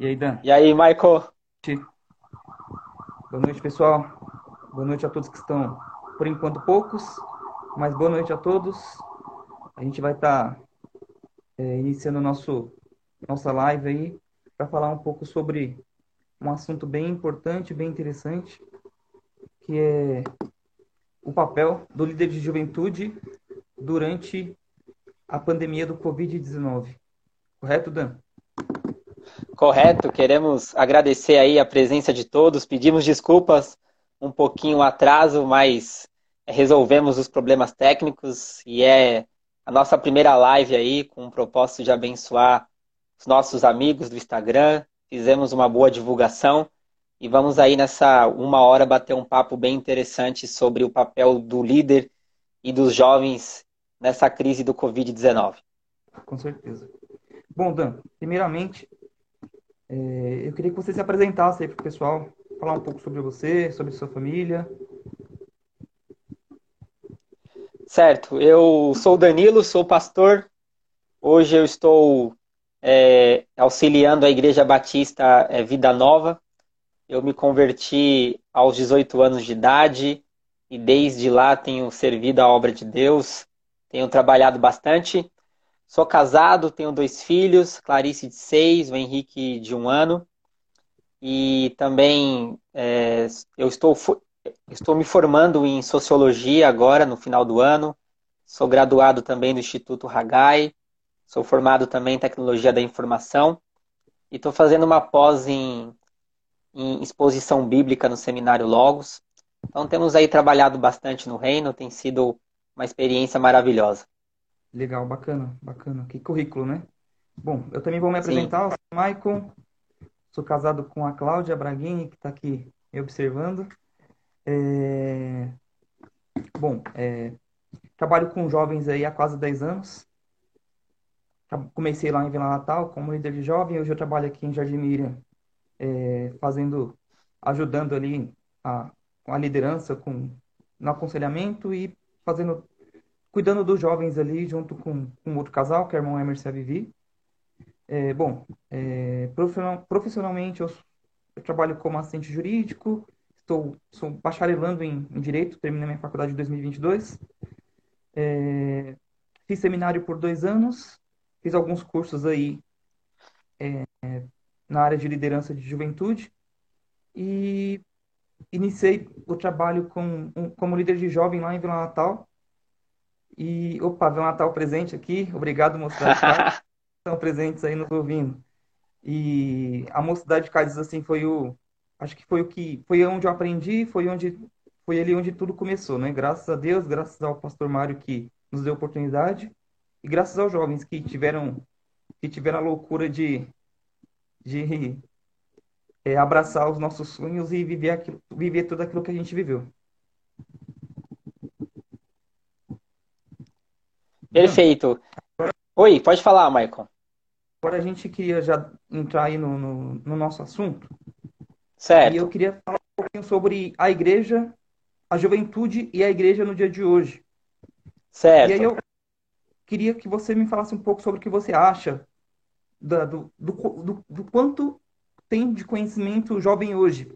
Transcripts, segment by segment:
E aí, Dan? E aí, Michael? Boa noite, pessoal. Boa noite a todos que estão, por enquanto, poucos, mas boa noite a todos. A gente vai estar tá, é, iniciando nosso, nossa live aí para falar um pouco sobre um assunto bem importante, bem interessante, que é o papel do líder de juventude durante a pandemia do Covid-19. Correto, Dan? Correto, queremos agradecer aí a presença de todos, pedimos desculpas um pouquinho atraso, mas resolvemos os problemas técnicos e é a nossa primeira live aí com o propósito de abençoar os nossos amigos do Instagram. Fizemos uma boa divulgação e vamos aí nessa uma hora bater um papo bem interessante sobre o papel do líder e dos jovens nessa crise do Covid-19. Com certeza. Bom, Dan, primeiramente, é, eu queria que você se apresentasse aí para o pessoal, falar um pouco sobre você, sobre sua família. Certo, eu sou Danilo, sou pastor. Hoje eu estou é, auxiliando a Igreja Batista é, Vida Nova. Eu me converti aos 18 anos de idade e desde lá tenho servido a obra de Deus, tenho trabalhado bastante. Sou casado, tenho dois filhos, Clarice de seis, o Henrique de um ano. E também é, eu estou, estou me formando em sociologia agora, no final do ano. Sou graduado também do Instituto Hagai. Sou formado também em tecnologia da informação. E estou fazendo uma pós em, em exposição bíblica no Seminário Logos. Então temos aí trabalhado bastante no reino, tem sido uma experiência maravilhosa. Legal, bacana, bacana. Que currículo, né? Bom, eu também vou me apresentar. Eu sou o Maicon, sou casado com a Cláudia Braguini, que está aqui me observando. É... Bom, é... trabalho com jovens aí há quase 10 anos. Comecei lá em Vila Natal como líder de jovem, hoje eu trabalho aqui em Jardim Miriam, é... fazendo, ajudando ali a, a liderança, com, no aconselhamento e fazendo cuidando dos jovens ali, junto com, com outro casal, que é o irmão Emerson e a Vivi. É, bom, é, profissional, profissionalmente eu, eu, trabalho como assistente jurídico, estou sou bacharelando em, em Direito, terminei minha faculdade em 2022. É, fiz seminário por dois anos, fiz alguns cursos aí é, na área de liderança de juventude e iniciei o trabalho com, um, como líder de jovem lá em Vila Natal, e, opa, vem um Natal presente aqui. Obrigado, mocidade. Estão presentes aí nos ouvindo. E a mocidade de Cádiz, assim, foi o. Acho que foi o que. Foi onde eu aprendi, foi onde. Foi ali onde tudo começou, né? Graças a Deus, graças ao pastor Mário que nos deu oportunidade. E graças aos jovens que tiveram. Que tiveram a loucura de. De é, abraçar os nossos sonhos e viver, aquilo, viver tudo aquilo que a gente viveu. Perfeito. Oi, pode falar, Michael. Agora a gente queria já entrar aí no, no, no nosso assunto. Certo. E eu queria falar um pouquinho sobre a igreja, a juventude e a igreja no dia de hoje. Certo. E aí eu queria que você me falasse um pouco sobre o que você acha da, do, do, do, do quanto tem de conhecimento jovem hoje.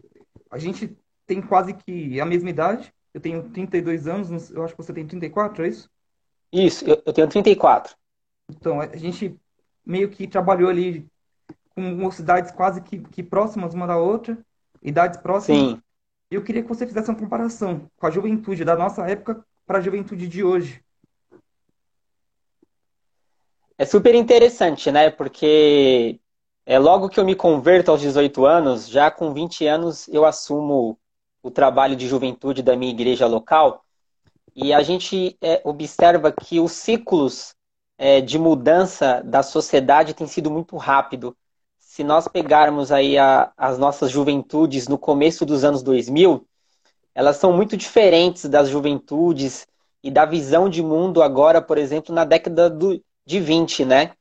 A gente tem quase que a mesma idade. Eu tenho 32 anos, eu acho que você tem 34, é isso? Isso, eu, eu tenho 34. Então, a gente meio que trabalhou ali com cidades quase que, que próximas uma da outra, idades próximas. Sim. Eu queria que você fizesse uma comparação com a juventude da nossa época para a juventude de hoje. É super interessante, né? Porque é logo que eu me converto aos 18 anos, já com 20 anos eu assumo o trabalho de juventude da minha igreja local. E a gente é, observa que os ciclos é, de mudança da sociedade têm sido muito rápido. Se nós pegarmos aí a, as nossas juventudes no começo dos anos 2000, elas são muito diferentes das juventudes e da visão de mundo agora, por exemplo, na década do, de 20, né?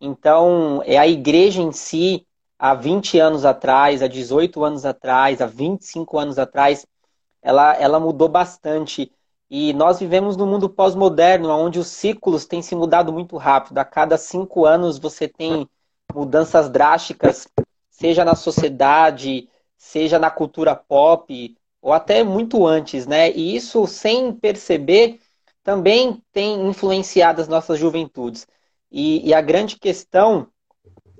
Então, é a igreja em si, há 20 anos atrás, há 18 anos atrás, há 25 anos atrás, ela, ela mudou bastante. E nós vivemos num mundo pós-moderno, onde os ciclos têm se mudado muito rápido. A cada cinco anos você tem mudanças drásticas, seja na sociedade, seja na cultura pop, ou até muito antes, né? E isso, sem perceber, também tem influenciado as nossas juventudes. E, e a grande questão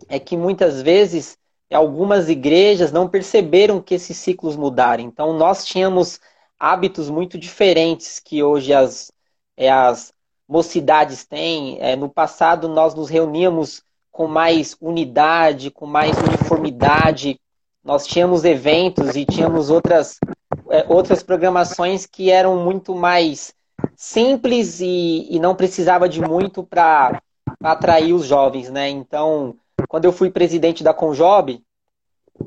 é que muitas vezes algumas igrejas não perceberam que esses ciclos mudaram. Então, nós tínhamos hábitos muito diferentes que hoje as, é, as mocidades têm. É, no passado, nós nos reuníamos com mais unidade, com mais uniformidade. Nós tínhamos eventos e tínhamos outras, é, outras programações que eram muito mais simples e, e não precisava de muito para atrair os jovens, né? Então, quando eu fui presidente da Conjob,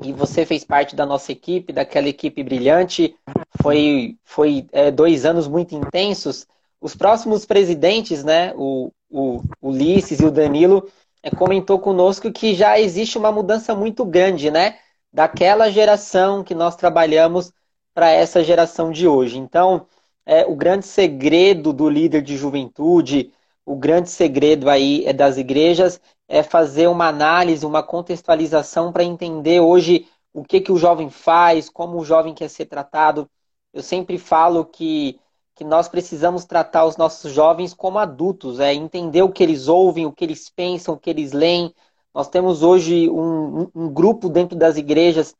e você fez parte da nossa equipe, daquela equipe brilhante, foi, foi é, dois anos muito intensos. Os próximos presidentes, né, o, o Ulisses e o Danilo, é, comentou conosco que já existe uma mudança muito grande, né, daquela geração que nós trabalhamos para essa geração de hoje. Então, é, o grande segredo do líder de juventude, o grande segredo aí é das igrejas é fazer uma análise, uma contextualização para entender hoje o que, que o jovem faz, como o jovem quer ser tratado. Eu sempre falo que, que nós precisamos tratar os nossos jovens como adultos, é entender o que eles ouvem, o que eles pensam, o que eles leem. Nós temos hoje um, um grupo dentro das igrejas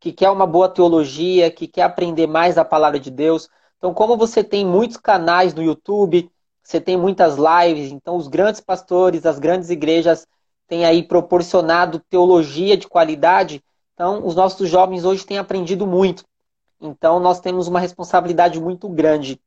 que quer uma boa teologia, que quer aprender mais a palavra de Deus. Então, como você tem muitos canais no YouTube, você tem muitas lives, então os grandes pastores, as grandes igrejas têm aí proporcionado teologia de qualidade. Então, os nossos jovens hoje têm aprendido muito. Então, nós temos uma responsabilidade muito grande.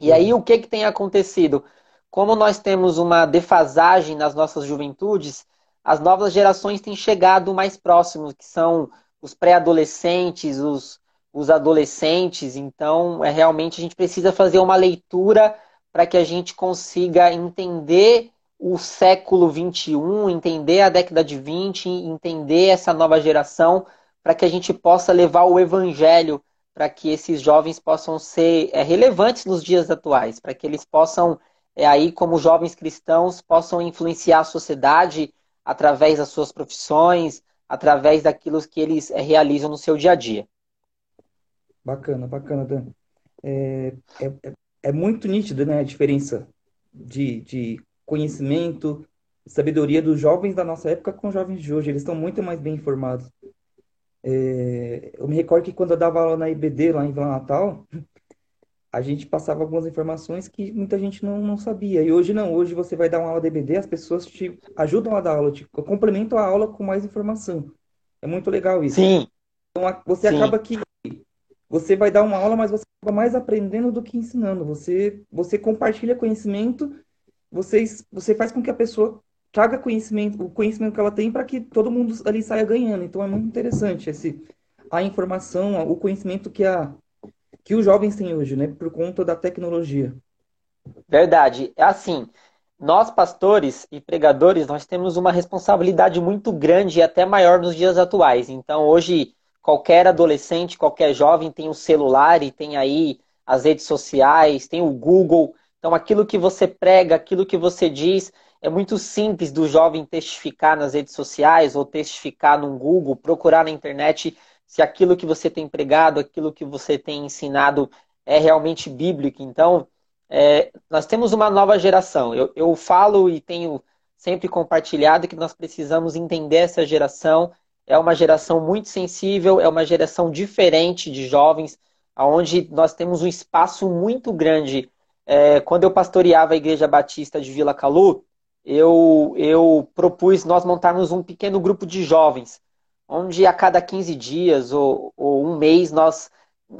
E aí, o que, que tem acontecido? Como nós temos uma defasagem nas nossas juventudes, as novas gerações têm chegado mais próximos, que são os pré-adolescentes, os, os adolescentes. Então, é realmente a gente precisa fazer uma leitura para que a gente consiga entender o século 21, entender a década de 20, entender essa nova geração, para que a gente possa levar o evangelho para que esses jovens possam ser é, relevantes nos dias atuais, para que eles possam, é, aí como jovens cristãos, possam influenciar a sociedade através das suas profissões, através daquilo que eles é, realizam no seu dia a dia. Bacana, bacana, Dan. É, é, é, muito nítido, né, a diferença de, de conhecimento, sabedoria dos jovens da nossa época com os jovens de hoje. Eles estão muito mais bem informados. É, eu me recordo que quando eu dava aula na IBD, lá em Vila Natal, a gente passava algumas informações que muita gente não, não sabia. E hoje não, hoje você vai dar uma aula da IBD, as pessoas te ajudam a dar aula, te complementam a aula com mais informação. É muito legal isso. Sim. Então você Sim. acaba que você vai dar uma aula, mas você acaba mais aprendendo do que ensinando. Você, você compartilha conhecimento, você, você faz com que a pessoa traga conhecimento, o conhecimento que ela tem para que todo mundo ali saia ganhando. Então é muito interessante esse a informação, o conhecimento que a que os jovens têm hoje, né, por conta da tecnologia. Verdade. É assim, nós pastores e pregadores, nós temos uma responsabilidade muito grande e até maior nos dias atuais. Então, hoje qualquer adolescente, qualquer jovem tem um celular e tem aí as redes sociais, tem o Google. Então, aquilo que você prega, aquilo que você diz, é muito simples do jovem testificar nas redes sociais ou testificar no Google, procurar na internet se aquilo que você tem pregado, aquilo que você tem ensinado é realmente bíblico. Então, é, nós temos uma nova geração. Eu, eu falo e tenho sempre compartilhado que nós precisamos entender essa geração é uma geração muito sensível, é uma geração diferente de jovens, onde nós temos um espaço muito grande. É, quando eu pastoreava a Igreja Batista de Vila Calu, eu, eu propus nós montarmos um pequeno grupo de jovens, onde a cada 15 dias ou, ou um mês nós,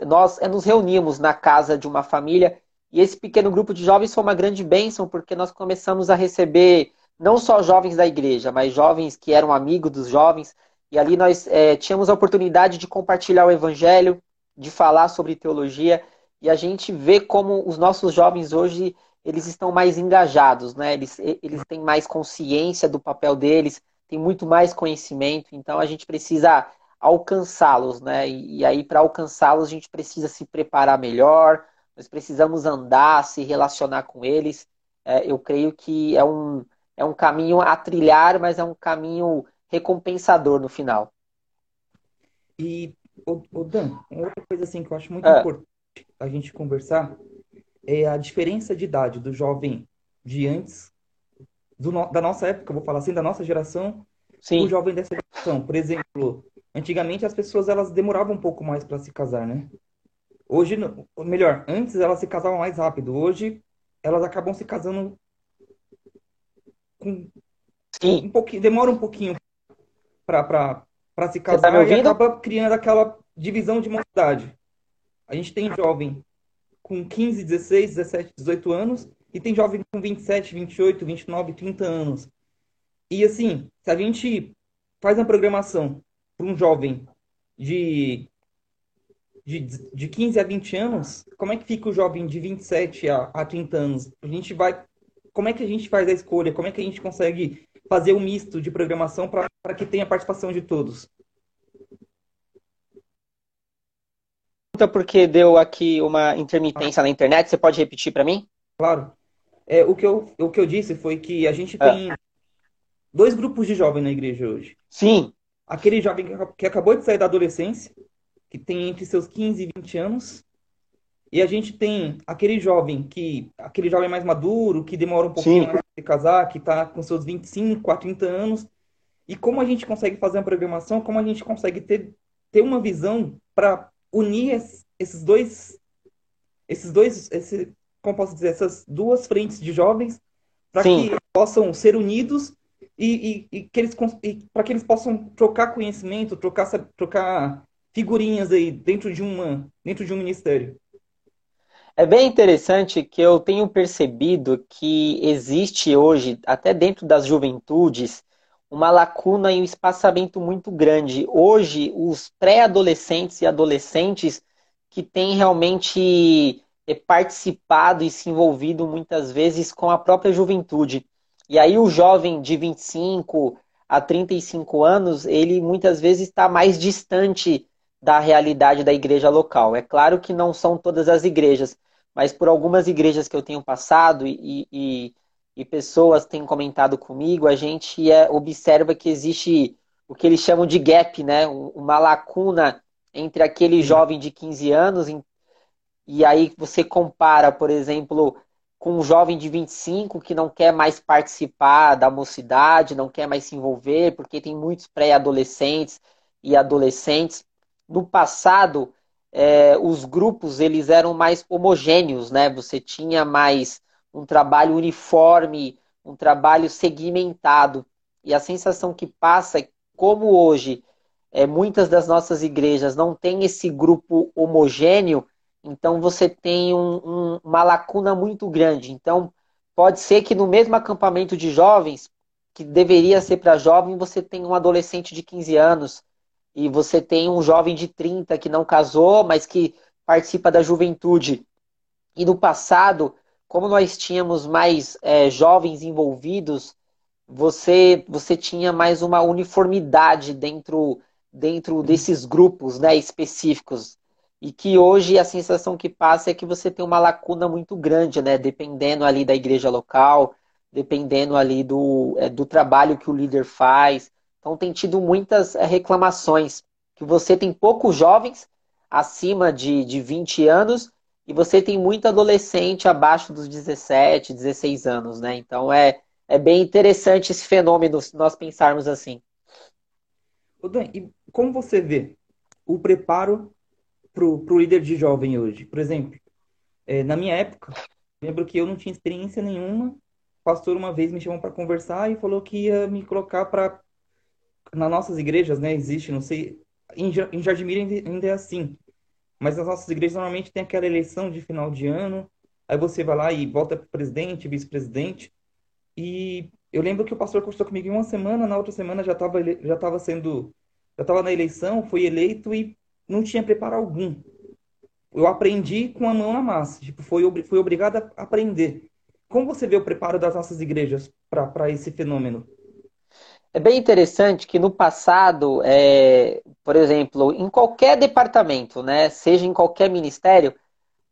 nós é, nos reuníamos na casa de uma família. E esse pequeno grupo de jovens foi uma grande bênção, porque nós começamos a receber não só jovens da igreja, mas jovens que eram amigos dos jovens, e ali nós é, tínhamos a oportunidade de compartilhar o evangelho, de falar sobre teologia, e a gente vê como os nossos jovens hoje eles estão mais engajados, né? Eles, eles têm mais consciência do papel deles, têm muito mais conhecimento, então a gente precisa alcançá-los, né? E, e aí, para alcançá-los, a gente precisa se preparar melhor, nós precisamos andar, se relacionar com eles. É, eu creio que é um, é um caminho a trilhar, mas é um caminho recompensador no final. E, o, o Dan, outra coisa assim que eu acho muito Ah, importante a gente conversar é a diferença de idade do jovem de antes, do da nossa época, vou falar assim, da nossa geração, o sim, jovem dessa geração. Por exemplo, antigamente as pessoas elas demoravam um pouco mais para se casar, né? Hoje, melhor, antes elas se casavam mais rápido. Hoje elas acabam se casando com sim. um pouquinho, demora um pouquinho para se tá casar e ouvindo? acaba criando aquela divisão de mocidade. A gente tem jovem com 15, 16, 17, 18 anos e tem jovem com 27, 28, 29, 30 anos. E assim, se a gente faz uma programação para um jovem de, de, de 15 a 20 anos, como é que fica o jovem de 27 a, a 30 anos? A gente vai, como é que a gente faz a escolha? Como é que a gente consegue fazer um misto de programação para que tenha participação de todos? Pergunta porque deu aqui uma intermitência na internet. Você pode repetir para mim? Claro. É, o que eu, o que eu disse foi que a gente Ah, tem dois grupos de jovens na igreja hoje. sim, Aquele jovem que que acabou de sair da adolescência, que tem entre seus 15 e 20 anos, e a gente tem aquele jovem que, aquele jovem mais maduro, que demora um pouquinho mais de casar, que está com seus 25 a 30 anos, e como a gente consegue fazer uma programação, como a gente consegue ter, ter uma visão para unir es- esses dois, esses dois, esse, como posso dizer, essas duas frentes de jovens, para que possam ser unidos e, e, e que eles para que eles possam trocar conhecimento, trocar, trocar figurinhas aí dentro de uma, dentro de um ministério. É bem interessante que eu tenho percebido que existe hoje, até dentro das juventudes, uma lacuna e um espaçamento muito grande. Hoje, os pré-adolescentes e adolescentes que têm realmente eh, participado e se envolvido muitas vezes com a própria juventude. E aí, o jovem de 25 a 35 anos, ele muitas vezes está mais distante da realidade da igreja local. É claro que não são todas as igrejas mas por algumas igrejas que eu tenho passado e, e, e pessoas têm comentado comigo, a gente é, observa que existe o que eles chamam de gap, né? Uma lacuna entre aquele jovem de 15 anos e aí você compara, por exemplo, com um jovem de 25 que não quer mais participar da mocidade, não quer mais se envolver, porque tem muitos pré-adolescentes e adolescentes. No passado, eh, os grupos eles eram mais homogêneos, né? Você tinha mais um trabalho uniforme, um trabalho segmentado. E a sensação que passa é como hoje eh, muitas das nossas igrejas não têm esse grupo homogêneo, então você tem um- um- uma lacuna muito grande. Então pode ser que no mesmo acampamento de jovens, que deveria ser para jovem, você tem um adolescente de 15 anos e você tem um jovem de 30 que não casou, mas que participa da juventude. E no passado, como nós tínhamos mais eh, jovens envolvidos, você você tinha mais uma uniformidade dentro dentro sim. desses grupos, né, específicos. E que hoje a sensação que passa é que você tem uma lacuna muito grande, né, dependendo ali da igreja local, dependendo ali do, eh, do trabalho que o líder faz. Então tem tido muitas eh, reclamações que você tem poucos jovens acima de, de 20 anos e você tem muito adolescente abaixo dos 17, 16 anos, né? Então é é bem interessante esse fenômeno, se nós pensarmos assim. Ô, Dan, e como você vê o preparo para o líder de jovem hoje? Por exemplo, eh, na minha época, lembro que eu não tinha experiência nenhuma. O pastor uma vez me chamou para conversar e falou que ia me colocar para nas nossas igrejas, né? Existe, não sei, em, em Jardimira ainda é assim, mas nas nossas igrejas normalmente tem aquela eleição de final de ano, aí você vai lá e para presidente, vice-presidente, e eu lembro que o pastor conversou comigo em uma semana, na outra semana já estava já estava sendo, já estava na eleição, foi eleito e não tinha preparo algum. Eu aprendi com a mão na massa, tipo, foi, fui obrigado a aprender. Como você vê o preparo das nossas igrejas para esse fenômeno? É bem interessante que no passado, é, por exemplo, em qualquer departamento, né, seja em qualquer ministério,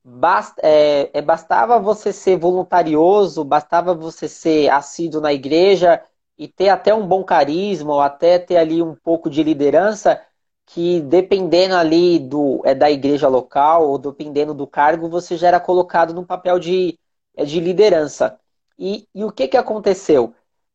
basta, é, é, bastava você ser voluntarioso, bastava você ser assíduo na igreja e ter até um bom carisma, ou até ter ali um pouco de liderança, que dependendo ali do é da igreja local ou dependendo do cargo, você já era colocado no papel de, é, de liderança. E, e o que, que aconteceu?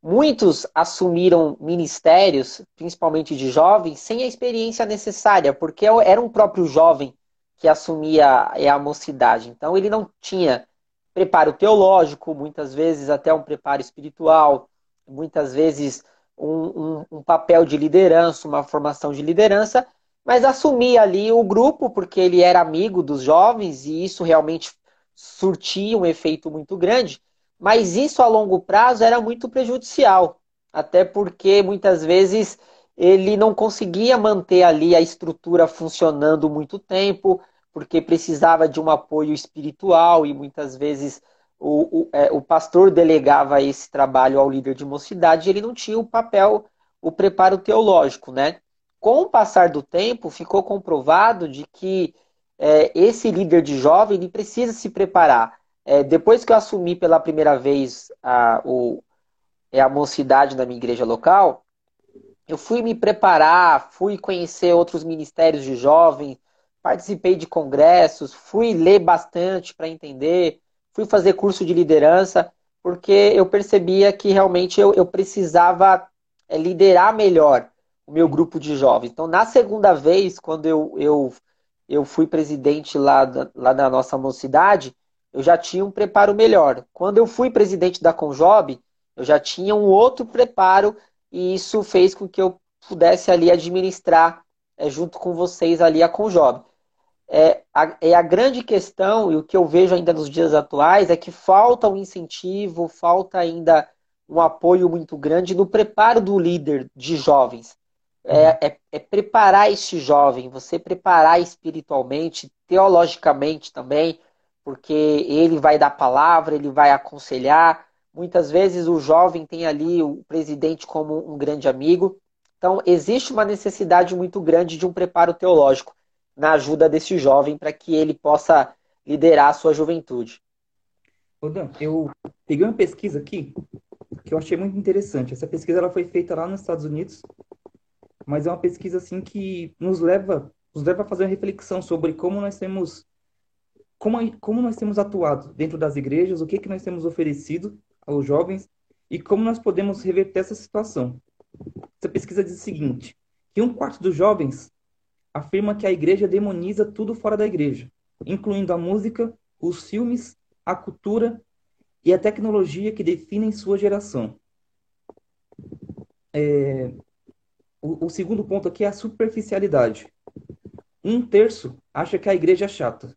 Muitos assumiram ministérios, principalmente de jovens, sem a experiência necessária, porque era um próprio jovem que assumia a mocidade. Então ele não tinha preparo teológico, muitas vezes até um preparo espiritual, muitas vezes um, um, um papel de liderança, uma formação de liderança, mas assumia ali o grupo porque ele era amigo dos jovens e isso realmente surtia um efeito muito grande. Mas isso a longo prazo era muito prejudicial, até porque muitas vezes ele não conseguia manter ali a estrutura funcionando muito tempo, porque precisava de um apoio espiritual e muitas vezes o, o, é, o pastor delegava esse trabalho ao líder de mocidade e ele não tinha o papel, o preparo teológico, né? Com o passar do tempo, ficou comprovado de que é, esse líder de jovem ele precisa se preparar. É, depois que eu assumi pela primeira vez a, o, é, a mocidade na minha igreja local, eu fui me preparar, fui conhecer outros ministérios de jovens, participei de congressos, fui ler bastante para entender, fui fazer curso de liderança, porque eu percebia que realmente eu, eu precisava é, liderar melhor o meu grupo de jovens. Então, na segunda vez, quando eu, eu, eu fui presidente lá da, lá da nossa mocidade, eu já tinha um preparo melhor. Quando eu fui presidente da Conjob, eu já tinha um outro preparo e isso fez com que eu pudesse ali administrar é, junto com vocês ali a Conjob é a, é a grande questão, e o que eu vejo ainda nos dias atuais, é que falta um incentivo, falta ainda um apoio muito grande no preparo do líder de jovens. É, uhum. é, é, preparar este jovem, você preparar espiritualmente, teologicamente também, porque ele vai dar palavra, ele vai aconselhar. Muitas vezes o jovem tem ali o presidente como um grande amigo. Então, existe uma necessidade muito grande de um preparo teológico na ajuda desse jovem para que ele possa liderar a sua juventude. Ô eu peguei uma pesquisa aqui que eu achei muito interessante. Essa pesquisa ela foi feita lá nos Estados Unidos, mas é uma pesquisa assim que nos leva nos leva a fazer uma reflexão sobre como nós temos como, como nós temos atuado dentro das igrejas, o que que nós temos oferecido aos jovens e como nós podemos reverter essa situação. Essa pesquisa diz o seguinte: que um quarto dos jovens afirma que a igreja demoniza tudo fora da igreja, incluindo a música, os filmes, a cultura e a tecnologia que definem sua geração. É, o, o, segundo ponto aqui é a superficialidade. Um terço acha que a igreja é chata.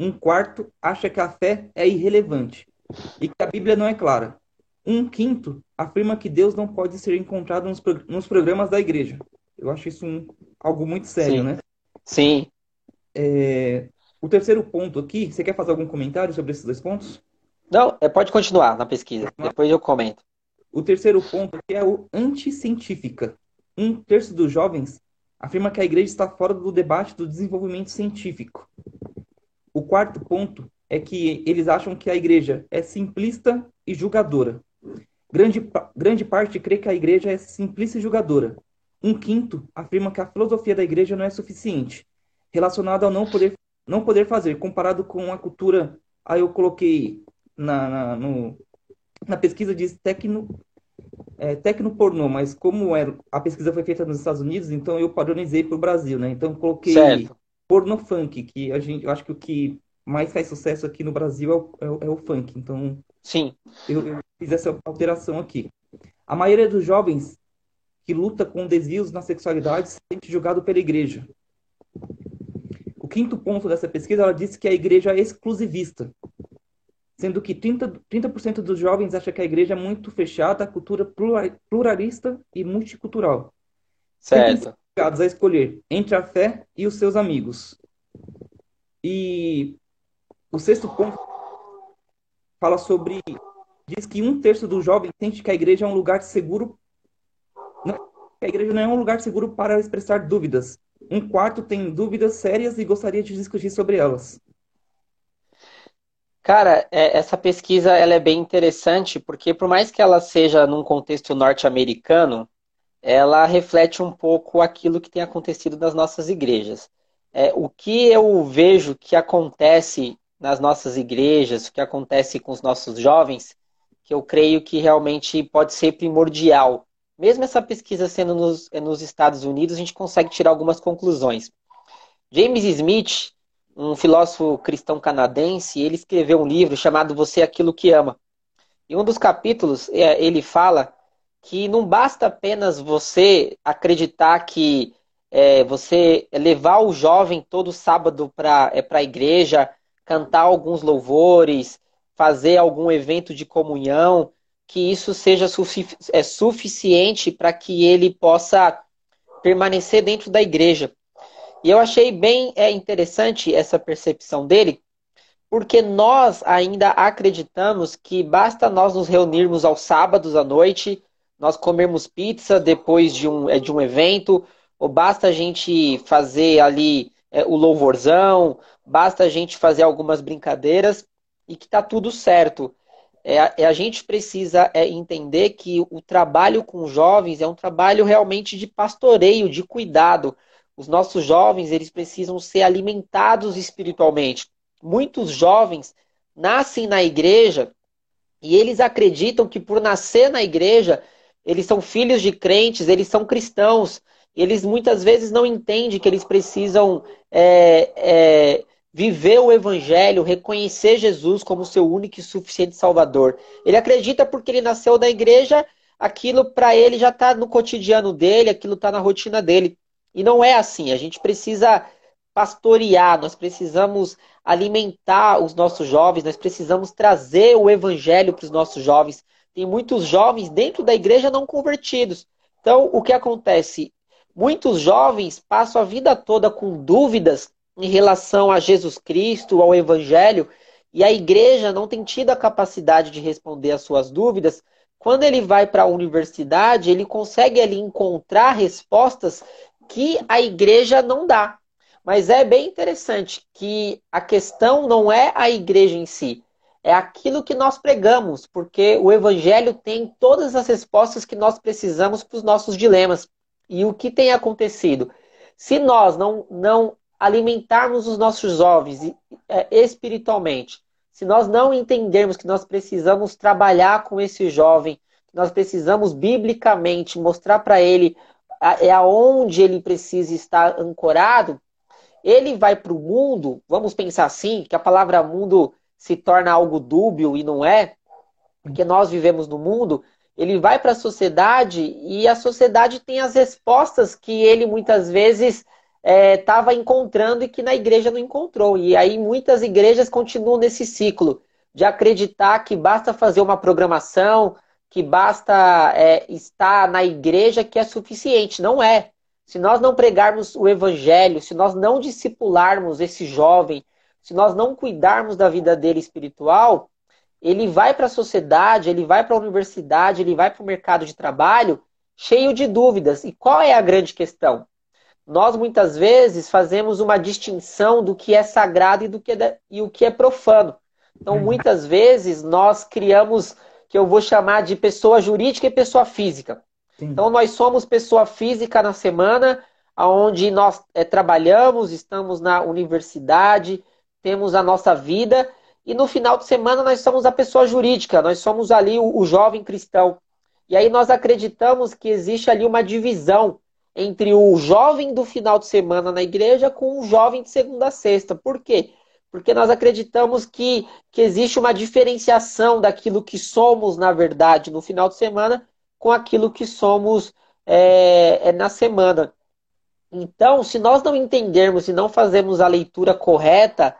Um quarto acha que a fé é irrelevante e que a Bíblia não é clara. Um quinto afirma que Deus não pode ser encontrado nos, nos programas da igreja. Eu acho isso um, algo muito sério, Sim. né? Sim. É, o terceiro ponto aqui, você quer fazer algum comentário sobre esses dois pontos? Não, é, pode continuar na pesquisa, depois eu comento. O terceiro ponto aqui é o anticientífica. Um terço dos jovens afirma que a igreja está fora do debate do desenvolvimento científico. O quarto ponto é que eles acham que a igreja é simplista e julgadora. Grande, grande parte crê que a igreja é simplista e julgadora, um quinto afirma que a filosofia da igreja não é suficiente, relacionado ao não poder, não poder fazer, comparado com a cultura. Aí eu coloquei na, na, no, na pesquisa diz tecno, é, tecnopornô, mas como é, a pesquisa foi feita nos Estados Unidos, então eu padronizei para o Brasil, né? Então eu coloquei certo. Porno funk, que a gente, eu acho que o que mais faz sucesso aqui no Brasil é o, é é o funk. Então, sim, eu, eu fiz essa alteração aqui. A maioria dos jovens que luta com desvios na sexualidade se sente julgado pela igreja. O quinto ponto dessa pesquisa, ela disse que a igreja é exclusivista, sendo que 30%, 30 dos jovens acham que a igreja é muito fechada cultura pluralista e multicultural. Certo. A escolher entre a fé e os seus amigos. E o sexto ponto fala sobre diz que um terço dos jovens sente que a igreja é um lugar seguro a igreja não é um lugar seguro para expressar dúvidas. Um quarto tem dúvidas sérias e gostaria de discutir sobre elas. Cara, é, essa pesquisa ela é bem interessante porque por mais que ela seja num contexto norte-americano, ela reflete um pouco aquilo que tem acontecido nas nossas igrejas. É, o que eu vejo que acontece nas nossas igrejas, o que acontece com os nossos jovens, que eu creio que realmente pode ser primordial. Mesmo essa pesquisa sendo nos, nos Estados Unidos, a gente consegue tirar algumas conclusões. James Smith, um filósofo cristão canadense, ele escreveu um livro chamado Você é Aquilo que Ama. Em um dos capítulos, é, ele fala que não basta apenas você acreditar que é, você levar o jovem todo sábado para é, a igreja, cantar alguns louvores, fazer algum evento de comunhão, que isso seja é, suficiente para que ele possa permanecer dentro da igreja. E eu achei bem é, interessante essa percepção dele, porque nós ainda acreditamos que basta nós nos reunirmos aos sábados à noite, nós comermos pizza depois de um, é, de um evento, ou basta a gente fazer ali é, o louvorzão, basta a gente fazer algumas brincadeiras e que está tudo certo. É, é, a gente precisa é, entender que o trabalho com jovens é um trabalho realmente de pastoreio, de cuidado. Os nossos jovens eles precisam ser alimentados espiritualmente muitos jovens nascem na igreja e eles acreditam que por nascer na igreja, eles são filhos de crentes, eles são cristãos. Eles muitas vezes não entendem que eles precisam é, é, viver o evangelho, reconhecer Jesus como seu único e suficiente Salvador. Ele acredita porque ele nasceu na igreja, aquilo para ele já está no cotidiano dele, aquilo está na rotina dele. E não é assim. A gente precisa pastorear, nós precisamos alimentar os nossos jovens, nós precisamos trazer o evangelho para os nossos jovens. Tem muitos jovens dentro da igreja não convertidos. Então, o que acontece? Muitos jovens passam a vida toda com dúvidas em relação a Jesus Cristo, ao evangelho, e a igreja não tem tido a capacidade de responder às suas dúvidas. Quando ele vai para a universidade, ele consegue ali encontrar respostas que a igreja não dá. Mas é bem interessante que a questão não é a igreja em si, é aquilo que nós pregamos, porque o evangelho tem todas as respostas que nós precisamos para os nossos dilemas. E o que tem acontecido? Se nós não, não alimentarmos os nossos jovens é, espiritualmente, se nós não entendermos que nós precisamos trabalhar com esse jovem, nós precisamos biblicamente mostrar para ele é aonde ele precisa estar ancorado, ele vai para o mundo, vamos pensar assim, que a palavra mundo se torna algo dúbio e não é, porque nós vivemos no mundo, ele vai para a sociedade e a sociedade tem as respostas que ele muitas vezes estava é, encontrando e que na igreja não encontrou. E aí muitas igrejas continuam nesse ciclo de acreditar que basta fazer uma programação, que basta é, estar na igreja que é suficiente. Não é se nós não pregarmos o evangelho, se nós não discipularmos esse jovem, se nós não cuidarmos da vida dele espiritual, ele vai para a sociedade, ele vai para a universidade, ele vai para o mercado de trabalho cheio de dúvidas. E qual é a grande questão? Nós muitas vezes fazemos uma distinção do que é sagrado e do que é, e o que é profano. Então, uhum. muitas vezes nós criamos que eu vou chamar de pessoa jurídica e pessoa física. Sim. Então, nós somos pessoa física na semana, onde nós é, trabalhamos, estamos na universidade, temos a nossa vida, e no final de semana nós somos a pessoa jurídica, nós somos ali o, o jovem cristão. E aí nós acreditamos que existe ali uma divisão entre o jovem do final de semana na igreja com o jovem de segunda a sexta. Por quê? Porque nós acreditamos que, que existe uma diferenciação daquilo que somos, na verdade, no final de semana com aquilo que somos é, é, na semana. Então, se nós não entendermos e não fazermos a leitura correta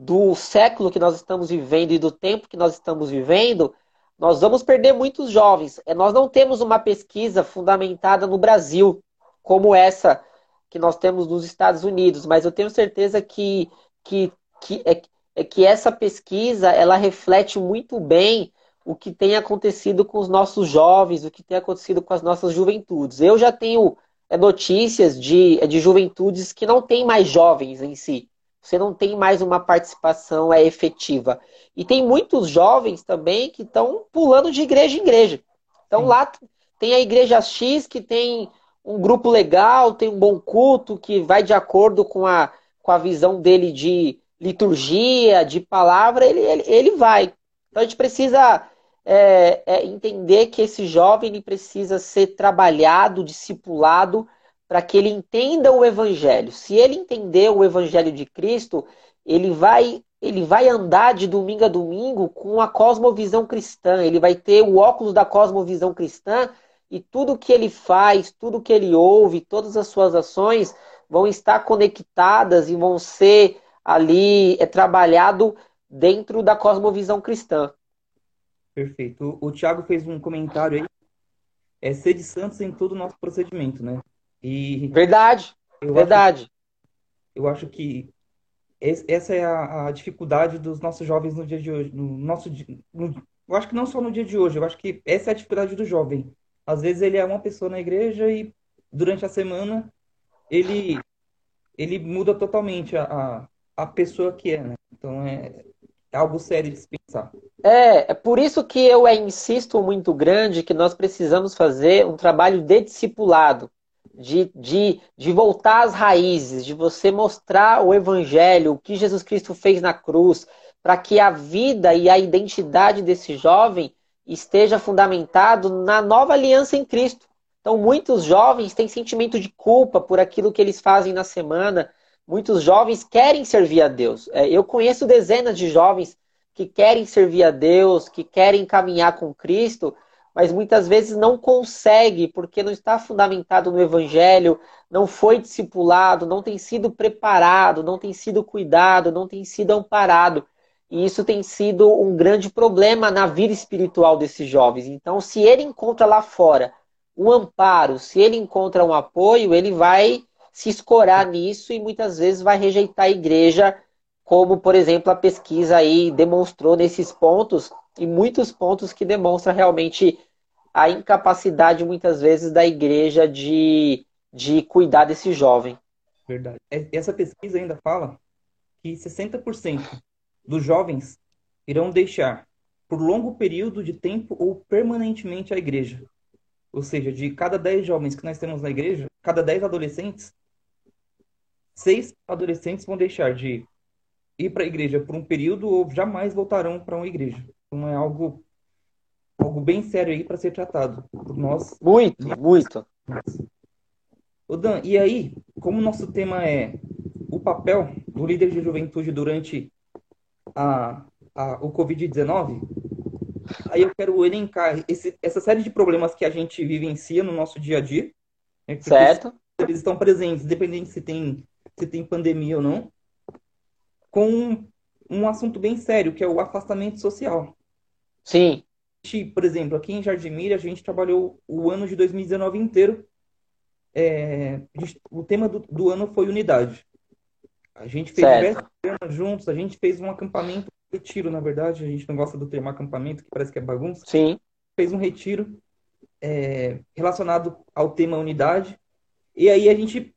do século que nós estamos vivendo e do tempo que nós estamos vivendo, nós vamos perder muitos jovens. É, nós não temos uma pesquisa fundamentada no Brasil, como essa que nós temos nos Estados Unidos, mas eu tenho certeza que, que, que, é, é que essa pesquisa ela reflete muito bem o que tem acontecido com os nossos jovens, o que tem acontecido com as nossas juventudes. Eu já tenho é, notícias de, é, de juventudes que não tem mais jovens em si. Você não tem mais uma participação é, efetiva. E tem muitos jovens também que estão pulando de igreja em igreja. Estão lá tem a igreja X que tem um grupo legal, tem um bom culto que vai de acordo com a, com a visão dele de liturgia, de palavra, ele, ele, ele vai. Então a gente precisa é, é entender que esse jovem ele precisa ser trabalhado, discipulado, para que ele entenda o evangelho. Se ele entender o evangelho de Cristo, ele vai ele vai andar de domingo a domingo com a cosmovisão cristã, ele vai ter o óculos da cosmovisão cristã e tudo que ele faz, tudo que ele ouve, todas as suas ações vão estar conectadas e vão ser ali é trabalhado dentro da cosmovisão cristã. Perfeito. O, o Tiago fez um comentário aí, é ser de santos em todo o nosso procedimento, né? E verdade, eu verdade. Acho, eu acho que essa é a, a, dificuldade dos nossos jovens no dia de hoje. No nosso, no, eu acho que não só no dia de hoje, eu acho que essa é a dificuldade do jovem. Às vezes ele é uma pessoa na igreja e durante a semana ele ele muda totalmente a, a, a pessoa que é, né? Então é, é algo sério de se pensar. É, é por isso que eu insisto muito grande que nós precisamos fazer um trabalho de discipulado de, de, de voltar às raízes, de você mostrar o evangelho, o que Jesus Cristo fez na cruz, para que a vida e a identidade desse jovem esteja fundamentado na nova aliança em Cristo. Então, muitos jovens têm sentimento de culpa por aquilo que eles fazem na semana. Muitos jovens querem servir a Deus. É, eu conheço dezenas de jovens que querem servir a Deus, que querem caminhar com Cristo, mas muitas vezes não consegue porque não está fundamentado no Evangelho, não foi discipulado, não tem sido preparado, não tem sido cuidado, não tem sido amparado. E isso tem sido um grande problema na vida espiritual desses jovens. Então, se ele encontra lá fora um amparo, se ele encontra um apoio, ele vai se escorar nisso e muitas vezes vai rejeitar a igreja, como, por exemplo, a pesquisa aí demonstrou nesses pontos e muitos pontos que demonstra realmente a incapacidade, muitas vezes, da igreja de, de cuidar desse jovem. Verdade. É, essa pesquisa ainda fala que 60% dos jovens irão deixar por longo período de tempo ou permanentemente a igreja. Ou seja, de cada 10 jovens que nós temos na igreja, cada 10 adolescentes, seis adolescentes vão deixar de ir para a igreja por um período ou jamais voltarão para uma igreja. Então é algo algo bem sério aí para ser tratado por nós. Muito, muito. O Dan, e aí, como nosso tema é o papel do líder de juventude durante a, a o Covid-19, aí eu quero elencar esse, essa série de problemas que a gente vivencia no nosso dia a dia. Né, certo. Eles estão presentes, independente se tem, se tem pandemia ou não, com um assunto bem sério, que é o afastamento social. Sim por exemplo, aqui em Jardim Mira, a gente trabalhou o ano de 2019 inteiro. É, o tema do, do, ano foi unidade. A gente fez diversos programas juntos, a gente fez um acampamento, retiro, na verdade, a gente não gosta do termo acampamento, que parece que é bagunça. Sim. Fez um retiro é, relacionado ao tema unidade. E aí a gente,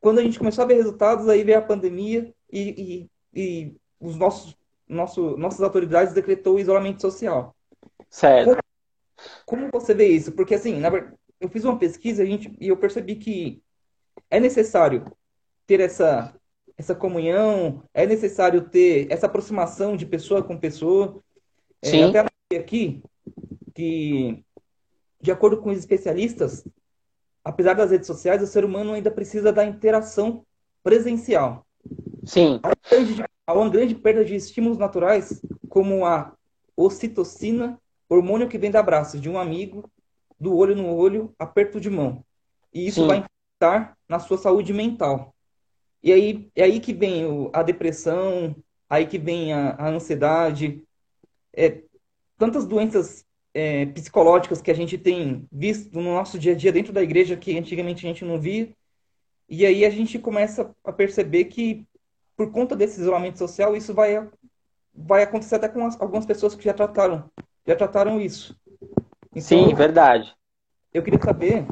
quando a gente começou a ver resultados, aí veio a pandemia e, e, e os nossos nosso, nossas autoridades decretou o isolamento social. Certo. Como, como você vê isso? Porque assim, na eu fiz uma pesquisa gente, e eu percebi que é necessário ter essa, essa comunhão, é necessário ter essa aproximação de pessoa com pessoa. É, Sim. É, até aqui que, de acordo com os especialistas, apesar das redes sociais, o ser humano ainda precisa da interação presencial. Sim. Há uma grande perda de estímulos naturais, como a ocitocina, hormônio que vem da abraço de um amigo, do olho no olho, aperto de mão. E isso Sim. vai impactar na sua saúde mental. E aí é aí que vem a depressão, aí que vem a, a ansiedade, é, tantas doenças é, psicológicas que a gente tem visto no nosso dia a dia dentro da igreja que antigamente a gente não via. E aí a gente começa a perceber que por conta desse isolamento social, isso vai, vai acontecer até com as, algumas pessoas que já trataram, já trataram isso. Então, Sim, verdade. Eu queria saber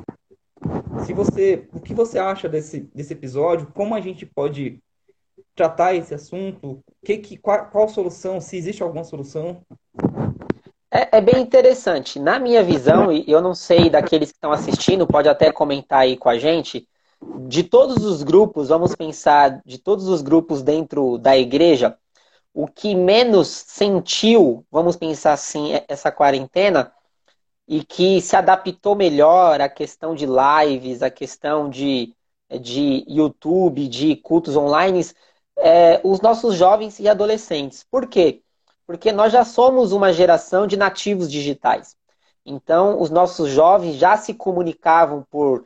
se você, o que você acha desse, desse episódio, como a gente pode tratar esse assunto, que, que, qual, qual solução, se existe alguma solução? É, é, bem interessante. Na minha visão, e eu não sei daqueles que estão assistindo, pode até comentar aí com a gente, de todos os grupos, vamos pensar, de todos os grupos dentro da igreja, o que menos sentiu, vamos pensar assim, é essa quarentena, e que se adaptou melhor à questão de lives, à questão de, de YouTube, de cultos online, é, os nossos jovens e adolescentes. Por quê? Porque nós já somos uma geração de nativos digitais. Então, os nossos jovens já se comunicavam por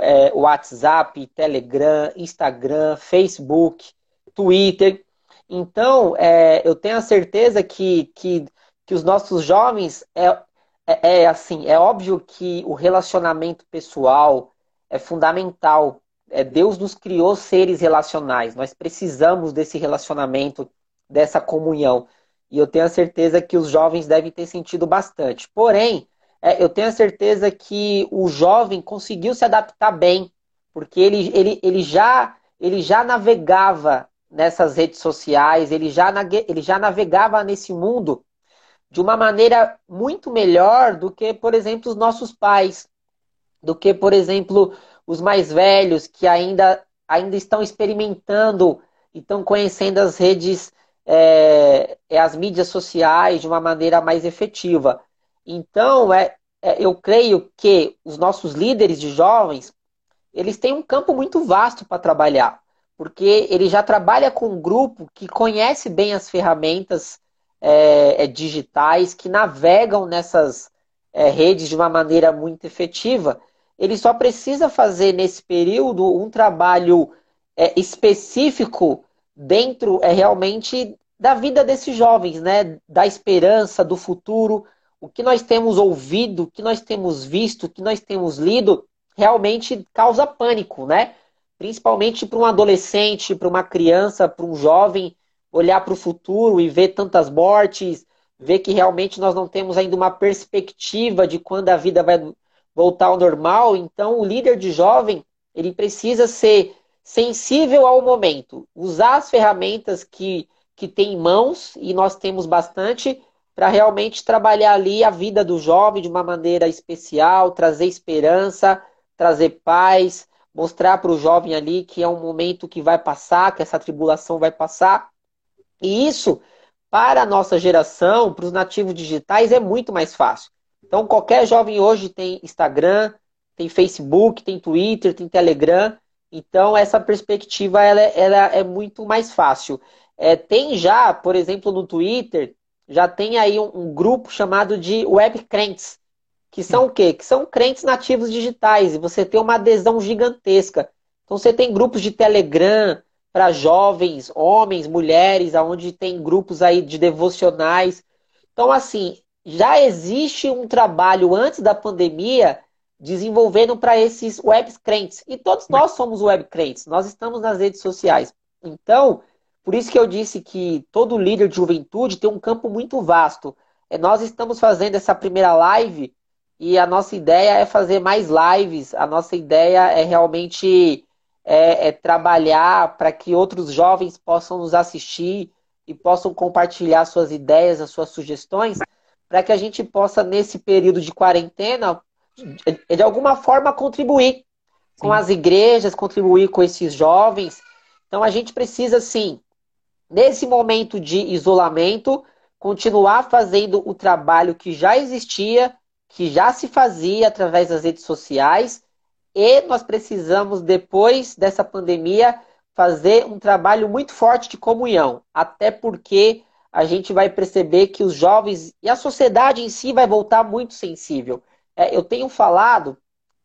é, WhatsApp, Telegram, Instagram, Facebook, Twitter. Então, é, eu tenho a certeza que, que, que os nossos jovens é, é, é, assim, é óbvio que o relacionamento pessoal é fundamental. É, Deus nos criou seres relacionais. Nós precisamos desse relacionamento, dessa comunhão. E eu tenho a certeza que os jovens devem ter sentido bastante. Porém, eu tenho a certeza que o jovem conseguiu se adaptar bem, porque ele, ele, ele, já, ele já navegava nessas redes sociais, ele já, ele já navegava nesse mundo de uma maneira muito melhor do que, por exemplo, os nossos pais, do que, por exemplo, os mais velhos que ainda, ainda estão experimentando e estão conhecendo as redes é, é, as mídias sociais de uma maneira mais efetiva. Então, é, é, eu creio que os nossos líderes de jovens, eles têm um campo muito vasto para trabalhar, porque ele já trabalha com um grupo que conhece bem as ferramentas é, é digitais, que navegam nessas é, redes de uma maneira muito efetiva. Ele só precisa fazer nesse período um trabalho é, específico dentro é realmente da vida desses jovens, né? Da esperança, do futuro. O que nós temos ouvido, o que nós temos visto, o que nós temos lido, realmente causa pânico, né? Principalmente para um adolescente, para uma criança, para um jovem olhar para o futuro e ver tantas mortes, ver que realmente nós não temos ainda uma perspectiva de quando a vida vai voltar ao normal. Então, o líder de jovem, ele precisa ser sensível ao momento, usar as ferramentas que, que tem em mãos, e nós temos bastante, para realmente trabalhar ali a vida do jovem de uma maneira especial, trazer esperança, trazer paz, mostrar para o jovem ali que é um momento que vai passar, que essa tribulação vai passar. E isso, para a nossa geração, para os nativos digitais, é muito mais fácil. Então, qualquer jovem hoje tem Instagram, tem Facebook, tem Twitter, tem Telegram, então, essa perspectiva ela, ela é muito mais fácil. É, tem já, por exemplo, no Twitter, já tem aí um, um grupo chamado de web crentes, que são o quê? Que são crentes nativos digitais, e você tem uma adesão gigantesca. Então, você tem grupos de Telegram para jovens, homens, mulheres, aonde tem grupos aí de devocionais. Então, assim, já existe um trabalho antes da pandemia desenvolvendo para esses web crentes. E todos nós somos web crentes, nós estamos nas redes sociais. Então, por isso que eu disse que todo líder de juventude tem um campo muito vasto. É, nós estamos fazendo essa primeira live e a nossa ideia é fazer mais lives. A nossa ideia é realmente é, é trabalhar para que outros jovens possam nos assistir e possam compartilhar suas ideias, as suas sugestões, para que a gente possa, nesse período de quarentena, de alguma forma contribuir sim. com as igrejas, contribuir com esses jovens. Então a gente precisa, sim, nesse momento de isolamento, continuar fazendo o trabalho que já existia, que já se fazia através das redes sociais, e nós precisamos, depois dessa pandemia, fazer um trabalho muito forte de comunhão, até porque a gente vai perceber que os jovens e a sociedade em si vai voltar muito sensível. É, eu tenho falado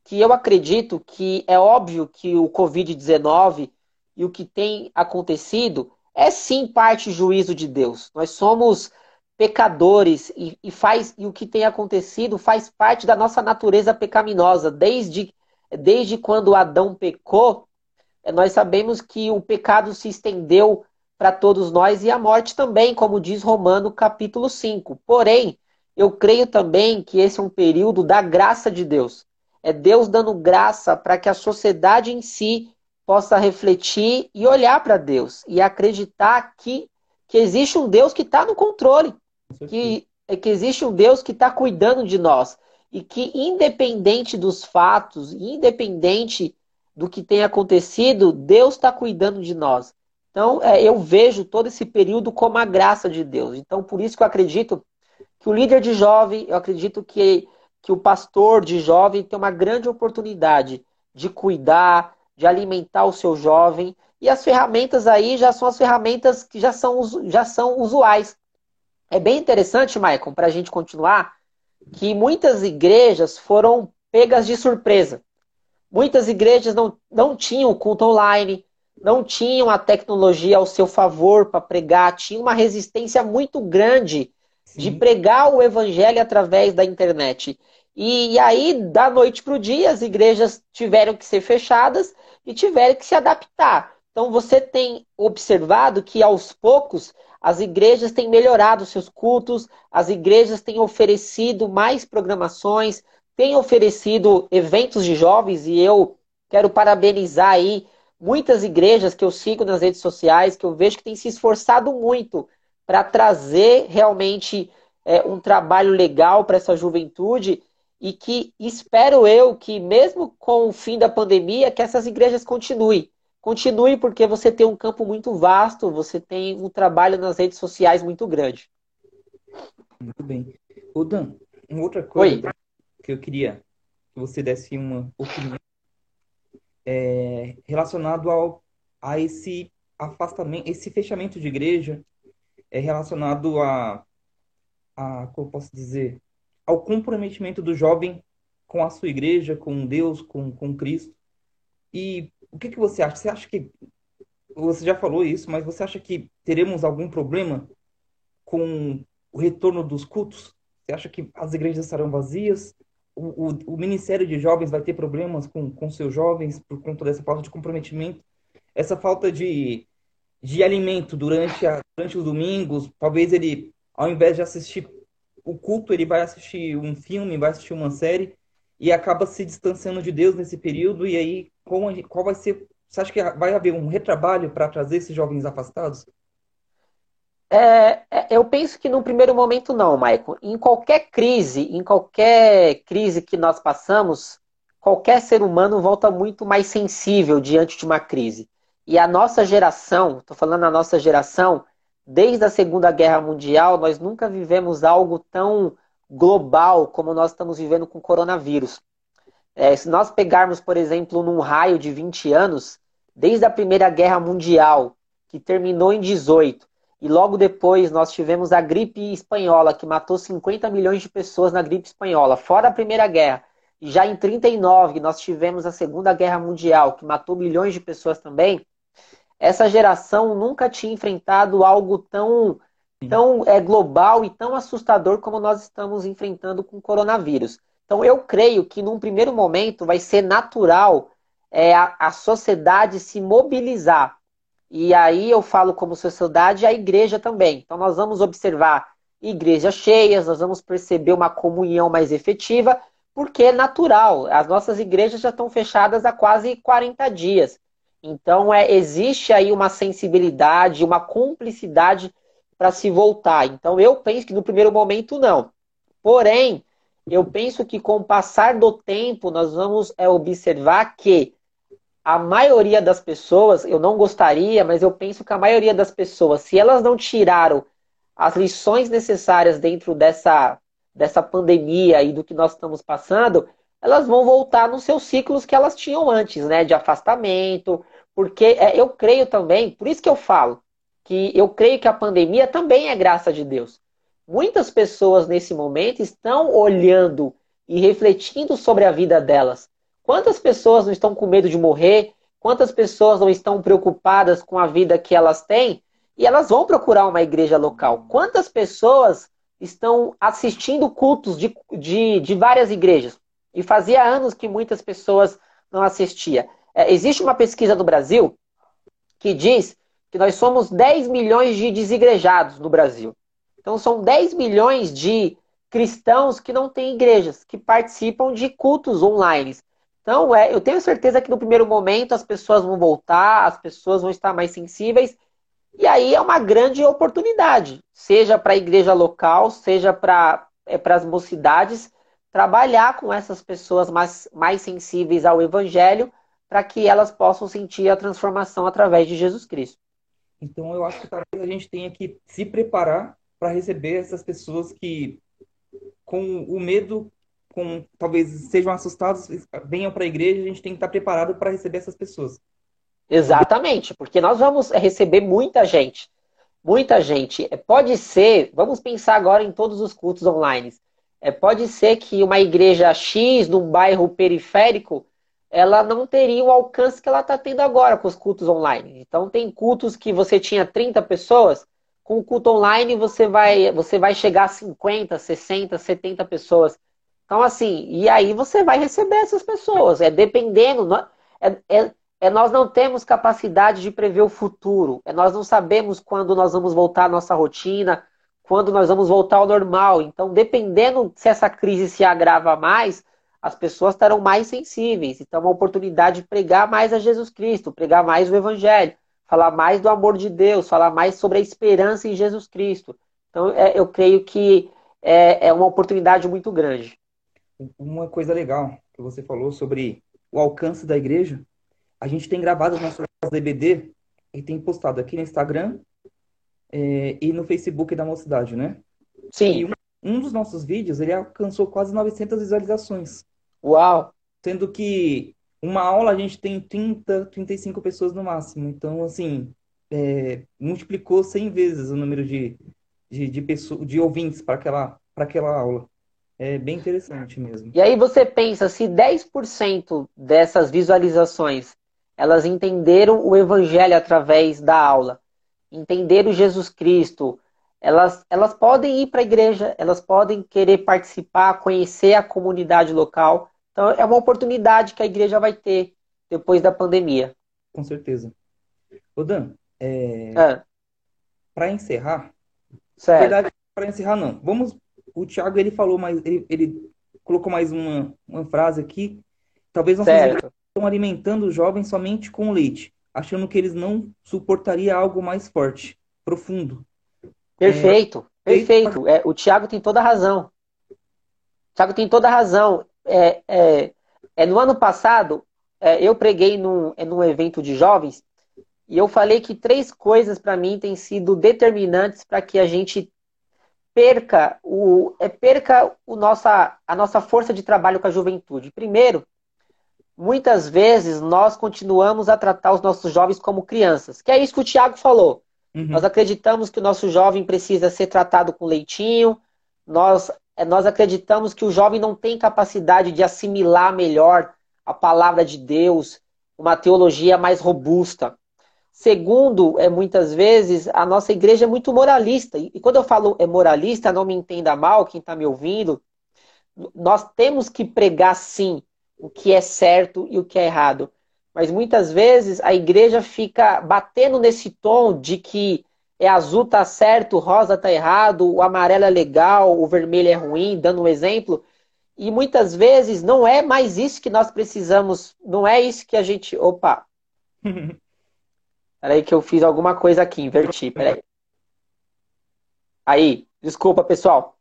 que eu acredito que é óbvio que o Covid-19 e o que tem acontecido é sim parte juízo de Deus. Nós somos pecadores e, e, faz e o que tem acontecido faz parte da nossa natureza pecaminosa. Desde, desde quando Adão pecou, é, nós sabemos que o pecado se estendeu para todos nós e a morte também, como diz Romano capítulo 5. Porém, eu creio também que esse é um período da graça de Deus. É Deus dando graça para que a sociedade em si possa refletir e olhar para Deus e acreditar que, que existe um Deus que está no controle, que é que existe um Deus que está cuidando de nós e que, independente dos fatos, independente do que tem acontecido, Deus está cuidando de nós. Então, é, eu vejo todo esse período como a graça de Deus. Então, por isso que eu acredito que o líder de jovem, eu acredito que, que o pastor de jovem tem uma grande oportunidade de cuidar, de alimentar o seu jovem. E as ferramentas aí já são as ferramentas que já são, já são usuais. É bem interessante, Maicon, para a gente continuar, que muitas igrejas foram pegas de surpresa. Muitas igrejas não, não tinham culto online, não tinham a tecnologia ao seu favor para pregar, tinha uma resistência muito grande Sim. de pregar o evangelho através da internet. E, e aí, da noite para o dia, as igrejas tiveram que ser fechadas e tiveram que se adaptar. Então, você tem observado que aos poucos as igrejas têm melhorado seus cultos, as igrejas têm oferecido mais programações, têm oferecido eventos de jovens e eu quero parabenizar aí muitas igrejas que eu sigo nas redes sociais, que eu vejo que têm se esforçado muito para trazer realmente é, um trabalho legal para essa juventude e que espero eu que mesmo com o fim da pandemia que essas igrejas continuem Continue porque você tem um campo muito vasto, você tem um trabalho nas redes sociais muito grande. Muito bem. O Dan, uma outra coisa Oi. que eu queria que você desse uma opinião é, relacionado ao, a esse afastamento, esse fechamento de igreja é relacionado a, a como eu posso dizer, ao comprometimento do jovem com a sua igreja, com Deus, com, com Cristo. E o que, que você acha? Você acha que. Você já falou isso, mas você acha que teremos algum problema com o retorno dos cultos? Você acha que as igrejas estarão vazias? O, o, o Ministério de Jovens vai ter problemas com, com seus jovens por conta dessa falta de comprometimento? Essa falta de, de alimento durante, a, durante os domingos? Talvez ele, ao invés de assistir o culto, ele vai assistir um filme, vai assistir uma série e acaba se distanciando de Deus nesse período e aí qual, qual vai ser você acha que vai haver um retrabalho para trazer esses jovens afastados? É, é, eu penso que no primeiro momento não, Maicon. Em qualquer crise, em qualquer crise que nós passamos, qualquer ser humano volta muito mais sensível diante de uma crise. E a nossa geração, estou falando a nossa geração, desde a Segunda Guerra Mundial, nós nunca vivemos algo tão global como nós estamos vivendo com o coronavírus. É, se nós pegarmos, por exemplo, num raio de 20 anos, desde a Primeira Guerra Mundial, que terminou em 18, e logo depois nós tivemos a gripe espanhola, que matou 50 milhões de pessoas na gripe espanhola, fora a Primeira Guerra. E já em 39 nós tivemos a Segunda Guerra Mundial, que matou milhões de pessoas também. Essa geração nunca tinha enfrentado algo tão tão é, global e tão assustador como nós estamos enfrentando com o coronavírus. Então, eu creio que num primeiro momento vai ser natural é, a, a sociedade se mobilizar. E aí eu falo como sociedade a igreja também. Então, nós vamos observar igrejas cheias, nós vamos perceber uma comunhão mais efetiva, porque é natural. As nossas igrejas já estão fechadas há quase 40 dias. Então, é, existe aí uma sensibilidade, uma cumplicidade para se voltar. Então eu penso que no primeiro momento não. Porém, eu penso que com o passar do tempo nós vamos é, observar que a maioria das pessoas, eu não gostaria, mas eu penso que a maioria das pessoas, se elas não tiraram as lições necessárias dentro dessa, dessa pandemia e do que nós estamos passando, elas vão voltar nos seus ciclos que elas tinham antes, né? De afastamento, porque é, eu creio também, por isso que eu falo, que eu creio que a pandemia também é graça de Deus. Muitas pessoas nesse momento estão olhando e refletindo sobre a vida delas. Quantas pessoas não estão com medo de morrer? Quantas pessoas não estão preocupadas com a vida que elas têm? E elas vão procurar uma igreja local. Quantas pessoas estão assistindo cultos de, de, de várias igrejas? E fazia anos que muitas pessoas não assistiam. É, existe uma pesquisa no Brasil que diz que nós somos 10 milhões de desigrejados no Brasil. Então são 10 milhões de cristãos que não têm igrejas, que participam de cultos online. Então, é, eu tenho certeza que no primeiro momento as pessoas vão voltar, as pessoas vão estar mais sensíveis, E aí é uma grande oportunidade, seja para a igreja local, seja para é, as mocidades, trabalhar com essas pessoas mais, mais sensíveis ao evangelho, para que elas possam sentir a transformação através de Jesus Cristo. Então eu acho que talvez a gente tenha que se preparar para receber essas pessoas que, com o medo, com talvez sejam assustados, venham para a igreja, a gente tem que estar preparado para receber essas pessoas. Exatamente, porque nós vamos receber muita gente. Muita gente. É, pode ser, vamos pensar agora em todos os cultos online. É, pode ser que uma igreja X num bairro periférico ela não teria o alcance que ela está tendo agora com os cultos online. Então tem cultos que você tinha 30 pessoas, com o culto online você vai, você vai chegar a 50, 60, 70 pessoas. Então, assim, e aí você vai receber essas pessoas. É dependendo. É, é, é nós não temos capacidade de prever o futuro. É nós não sabemos quando nós vamos voltar à nossa rotina, quando nós vamos voltar ao normal. Então, dependendo se essa crise se agrava mais, as pessoas estarão mais sensíveis. Então, é uma oportunidade de pregar mais a Jesus Cristo, pregar mais o Evangelho, falar mais do amor de Deus, falar mais sobre a esperança em Jesus Cristo. Então, é, eu creio que é, é uma oportunidade muito grande. Uma coisa legal que você falou sobre o alcance da igreja a gente tem gravado as nossas DBD e tem postado aqui no Instagram é, e no Facebook da Mocidade, né? Sim. E um, um, dos nossos vídeos, ele alcançou quase 900 visualizações. Uau! Sendo que uma aula a gente tem 30, 35 pessoas no máximo. Então, assim, é, multiplicou 100 vezes o número de, de, de, de ouvintes para aquela, aquela aula. É bem interessante mesmo. E aí você pensa, se 10% dessas visualizações elas entenderam o evangelho através da aula, entenderam Jesus Cristo, elas, elas podem ir para a igreja, elas podem querer participar, conhecer a comunidade local. Então, é uma oportunidade que a igreja vai ter depois da pandemia. Com certeza. Ô Dan, é... é. para encerrar, certo. verdade, para encerrar não. Vamos, o Thiago ele falou mais, ele, ele colocou mais uma, uma frase aqui. Talvez certo estão alimentando os jovens somente com leite, achando que eles não suportariam algo mais forte, profundo. Perfeito, é, perfeito. É, o Tiago tem toda a razão. O Tiago tem toda a razão. É, é, é no ano passado, é, eu preguei num, é, num evento de jovens e eu falei que três coisas para mim têm sido determinantes para que a gente perca o é, perca o nossa, a nossa força de trabalho com a juventude. Primeiro, muitas vezes nós continuamos a tratar os nossos jovens como crianças, que é isso que o Tiago falou. Uhum. Nós acreditamos que o nosso jovem precisa ser tratado com leitinho, nós, é, nós acreditamos que o jovem não tem capacidade de assimilar melhor a palavra de Deus, uma teologia mais robusta. Segundo, é muitas vezes a nossa igreja é muito moralista. E quando eu falo é moralista, não me entenda mal, quem está me ouvindo. Nós temos que pregar sim o que é certo e o que é errado. Mas muitas vezes a igreja fica batendo nesse tom de que é azul tá certo, rosa tá errado, o amarelo é legal, o vermelho é ruim, dando um exemplo. E muitas vezes não é mais isso que nós precisamos, não é isso que a gente. Opa! Peraí que eu fiz alguma coisa aqui, inverti, peraí. Aí, desculpa, pessoal.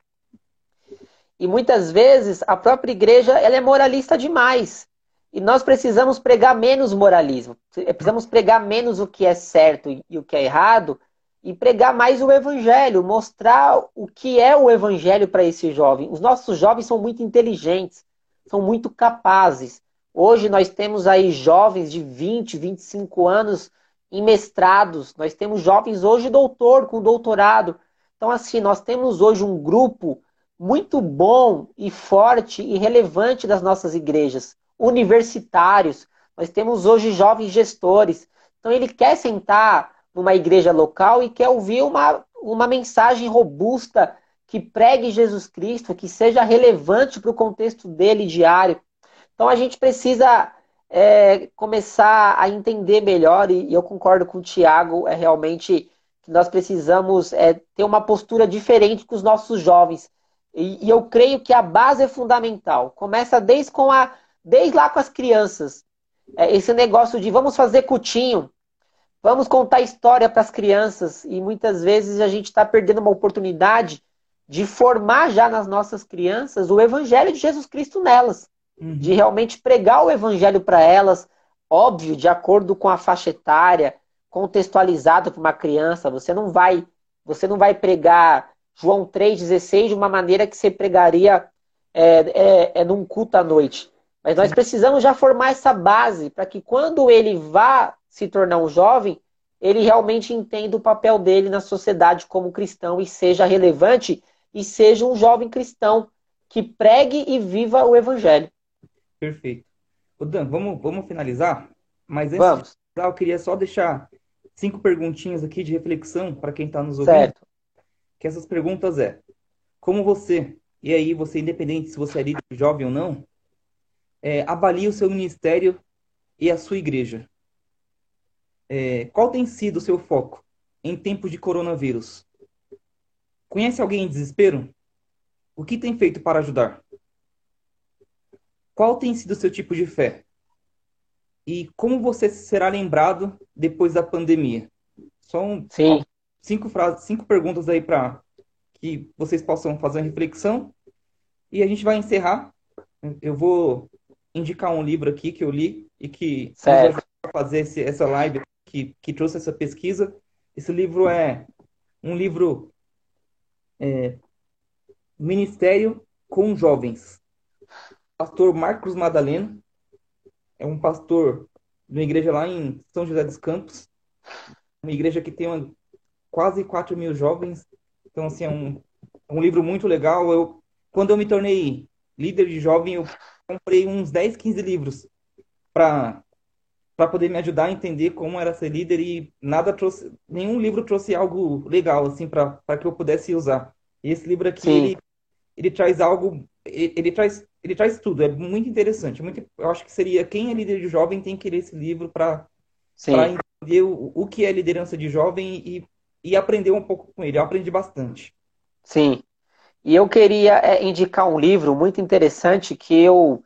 E muitas vezes a própria igreja ela é moralista demais. E nós precisamos pregar menos moralismo. Precisamos pregar menos o que é certo e o que é errado e pregar mais o evangelho, mostrar o que é o evangelho para esse jovem. Os nossos jovens são muito inteligentes, são muito capazes. Hoje nós temos aí jovens de 20, 25 anos em mestrados, nós temos jovens hoje doutor com doutorado. Então assim, nós temos hoje um grupo muito bom e forte e relevante das nossas igrejas, universitários. Nós temos hoje jovens gestores. Então ele quer sentar numa igreja local e quer ouvir uma, uma mensagem robusta que pregue Jesus Cristo, que seja relevante para o contexto dele diário. Então a gente precisa é, começar a entender melhor, e, e, eu concordo com o Tiago, é realmente que nós precisamos é, ter uma postura diferente com os nossos jovens. E, e, eu creio que a base é fundamental. Começa desde, com a, desde lá com as crianças. É, esse negócio de vamos fazer cutinho. vamos contar história para as crianças e muitas vezes a gente está perdendo uma oportunidade de formar já nas nossas crianças o evangelho de Jesus Cristo nelas, uhum. de realmente pregar o evangelho para elas, óbvio, de acordo com a faixa etária, contextualizado para uma criança. Você não vai, você não vai pregar João 3,16 de uma maneira que você pregaria é, é, é num culto à noite. Mas nós precisamos já formar essa base para que quando ele vá se tornar um jovem, ele realmente entenda o papel dele na sociedade como cristão e seja relevante e seja um jovem cristão que pregue e viva o evangelho. Perfeito. O Dan, vamos, vamos finalizar? Mas antes vamos. de finalizar, eu queria só deixar cinco perguntinhas aqui de reflexão para quem está nos ouvindo. Certo. Que essas perguntas é: como você, e aí você, independente se você é líder jovem ou não, é, avalia o seu ministério e a sua igreja? É, qual tem sido o seu foco em tempos de coronavírus? Conhece alguém em desespero? O que tem feito para ajudar? Qual tem sido o seu tipo de fé? E como você será lembrado depois da pandemia? São Sim. cinco frases, cinco perguntas aí para que vocês possam fazer uma reflexão. E a gente vai encerrar. Eu vou indicar um livro aqui que eu li e que certo. fazer esse, essa live que, que trouxe essa pesquisa. Esse livro é um livro é, Ministério com Jovens. Pastor Marcos Madaleno é um pastor de uma igreja lá em São José dos Campos, uma igreja que tem uma, quase 4 mil jovens. Então, assim, é um, é um livro muito legal. Eu, quando eu me tornei líder de jovem, eu comprei uns 10, 15 livros para para poder me ajudar a entender como era ser líder e nada trouxe, nenhum livro trouxe algo legal assim para que eu pudesse usar. E esse livro aqui ele, ele traz algo, ele, ele, traz ele traz tudo, é muito interessante. Muito, eu acho que seria quem é líder de jovem tem que ler esse livro para entender o, o que é liderança de jovem e, e aprender um pouco com ele. Eu aprendi bastante. Sim. E eu queria é, indicar um livro muito interessante que eu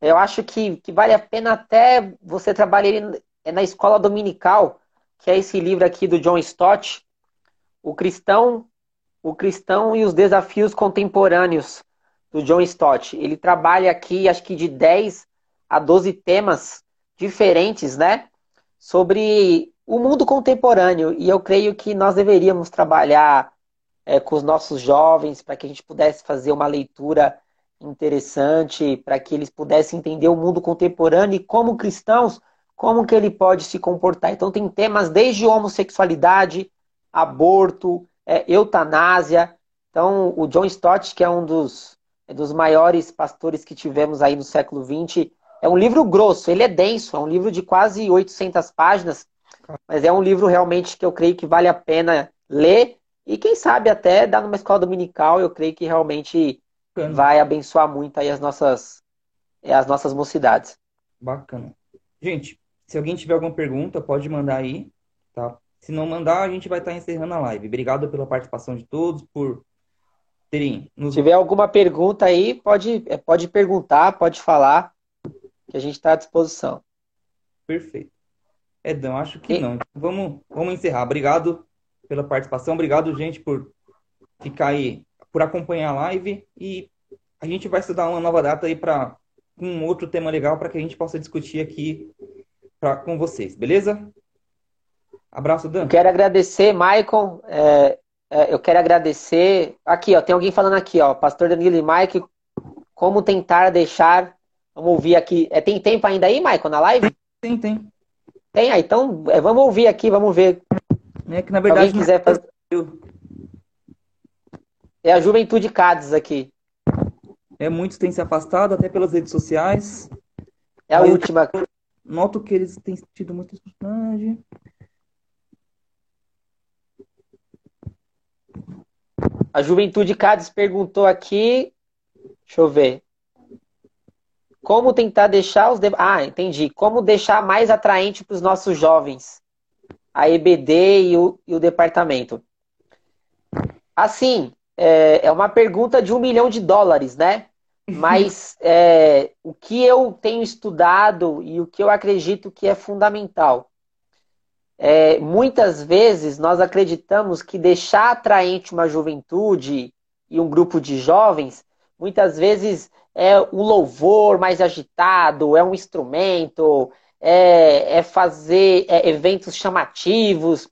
eu acho que, que vale a pena até você trabalhar é na escola dominical, que é esse livro aqui do John Stott, O Cristão, o Cristão e os Desafios Contemporâneos, do John Stott. Ele trabalha aqui, acho que de 10 a 12 temas diferentes, né? Sobre o mundo contemporâneo. E eu creio que nós deveríamos trabalhar é, com os nossos jovens para que a gente pudesse fazer uma leitura interessante para que eles pudessem entender o mundo contemporâneo e como cristãos, como que ele pode se comportar. Então tem temas desde homossexualidade, aborto, é, eutanásia. Então o John Stott, que é um dos, é dos maiores pastores que tivemos aí no século XX, é um livro grosso, ele é denso, é um livro de quase 800 páginas, mas é um livro realmente que eu creio que vale a pena ler e quem sabe até dar numa escola dominical, eu creio que realmente Bacana. vai abençoar muito aí as nossas, é, as nossas mocidades. Bacana. Gente, se alguém tiver alguma pergunta, pode mandar aí, tá? Se não mandar, a gente vai estar encerrando a live. Obrigado pela participação de todos, por terem nos... Se tiver alguma pergunta aí, pode, é, pode perguntar, pode falar, que a gente está à disposição. Perfeito. Edão, acho que e... não. Vamos, vamos encerrar. Obrigado pela participação. Obrigado, gente, por ficar aí por acompanhar a live e a gente vai estudar uma nova data aí para um outro tema legal para que a gente possa discutir aqui pra, com vocês, beleza? Abraço, Dan. quero agradecer, Maicon. É, é, eu quero agradecer. Aqui, ó, tem alguém falando aqui, ó, Pastor Danilo e Mike, como tentar deixar. Vamos ouvir aqui. É, tem tempo ainda aí, Maicon, na live? Tem, tem. Tem, ah, então é, vamos ouvir aqui, vamos ver. É que na verdade. Alguém quiser fazer... É a Juventude Cádiz aqui. É, muitos têm se afastado, até pelas redes sociais. É a Aí última. Noto que eles têm tido muita personagem. A Juventude Cádiz perguntou aqui. Deixa eu ver. Como tentar deixar os. De... Ah, entendi. Como deixar mais atraente para os nossos jovens a EBD e o, e o departamento. Assim, é, é uma pergunta de um milhão de dólares, né? Mas é, o que eu tenho estudado e o que eu acredito que é fundamental. é, muitas vezes nós acreditamos que deixar atraente uma juventude e um grupo de jovens, muitas vezes é um louvor mais agitado, é um instrumento, é, é fazer é, eventos chamativos.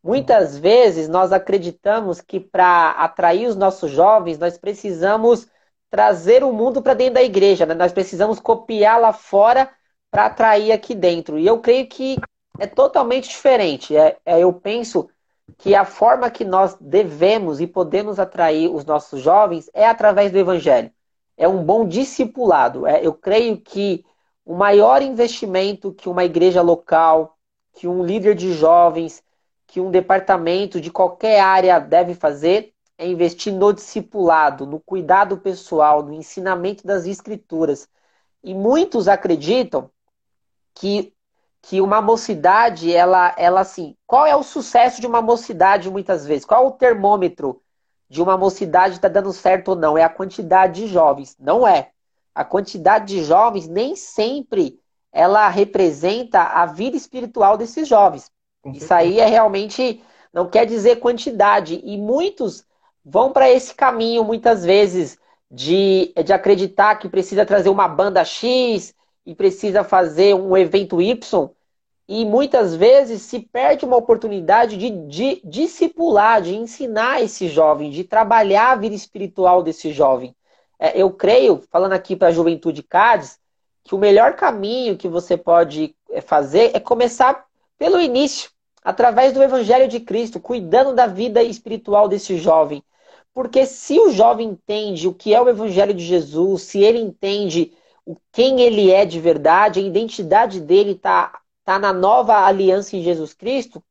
Muitas vezes nós acreditamos que para atrair os nossos jovens, nós precisamos trazer o mundo para dentro da igreja, né? nós precisamos copiar lá fora para atrair aqui dentro. E eu creio que é totalmente diferente. É, é, eu penso que a forma que nós devemos e podemos atrair os nossos jovens é através do evangelho. É um bom discipulado. É, eu creio que o maior investimento que uma igreja local, que um líder de jovens, que um departamento de qualquer área deve fazer é investir no discipulado, no cuidado pessoal, no ensinamento das escrituras. E muitos acreditam que que uma mocidade, ela, ela assim, qual é o sucesso de uma mocidade muitas vezes? Qual é o termômetro de uma mocidade está dando certo ou não? É a quantidade de jovens. Não é. A quantidade de jovens nem sempre ela representa a vida espiritual desses jovens. Isso aí é realmente não quer dizer quantidade. E muitos vão para esse caminho, muitas vezes, de, de acreditar que precisa trazer uma banda X, e precisa fazer um evento Y, e muitas vezes se perde uma oportunidade de, de discipular, de ensinar esse jovem, de trabalhar a vida espiritual desse jovem. É, eu creio, falando aqui para a juventude CADES, que o melhor caminho que você pode é, fazer é começar pelo início, através do Evangelho de Cristo, cuidando da vida espiritual desse jovem. Porque se o jovem entende o que é o Evangelho de Jesus, se ele entende quem ele é de verdade, a identidade dele está tá na nova aliança em Jesus Cristo,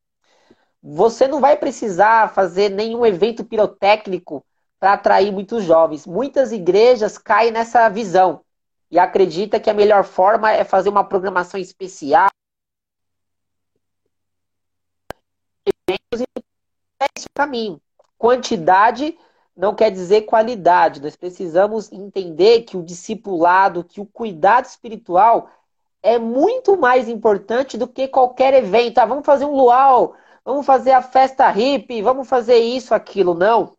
você não vai precisar fazer nenhum evento pirotécnico para atrair muitos jovens. Muitas igrejas caem nessa visão e acredita que a melhor forma é fazer uma programação especial. É esse o caminho. Quantidade não quer dizer qualidade. Nós precisamos entender que o discipulado, que o cuidado espiritual é muito mais importante do que qualquer evento. Ah, vamos fazer um luau, vamos fazer a festa hippie, vamos fazer isso, aquilo. Não.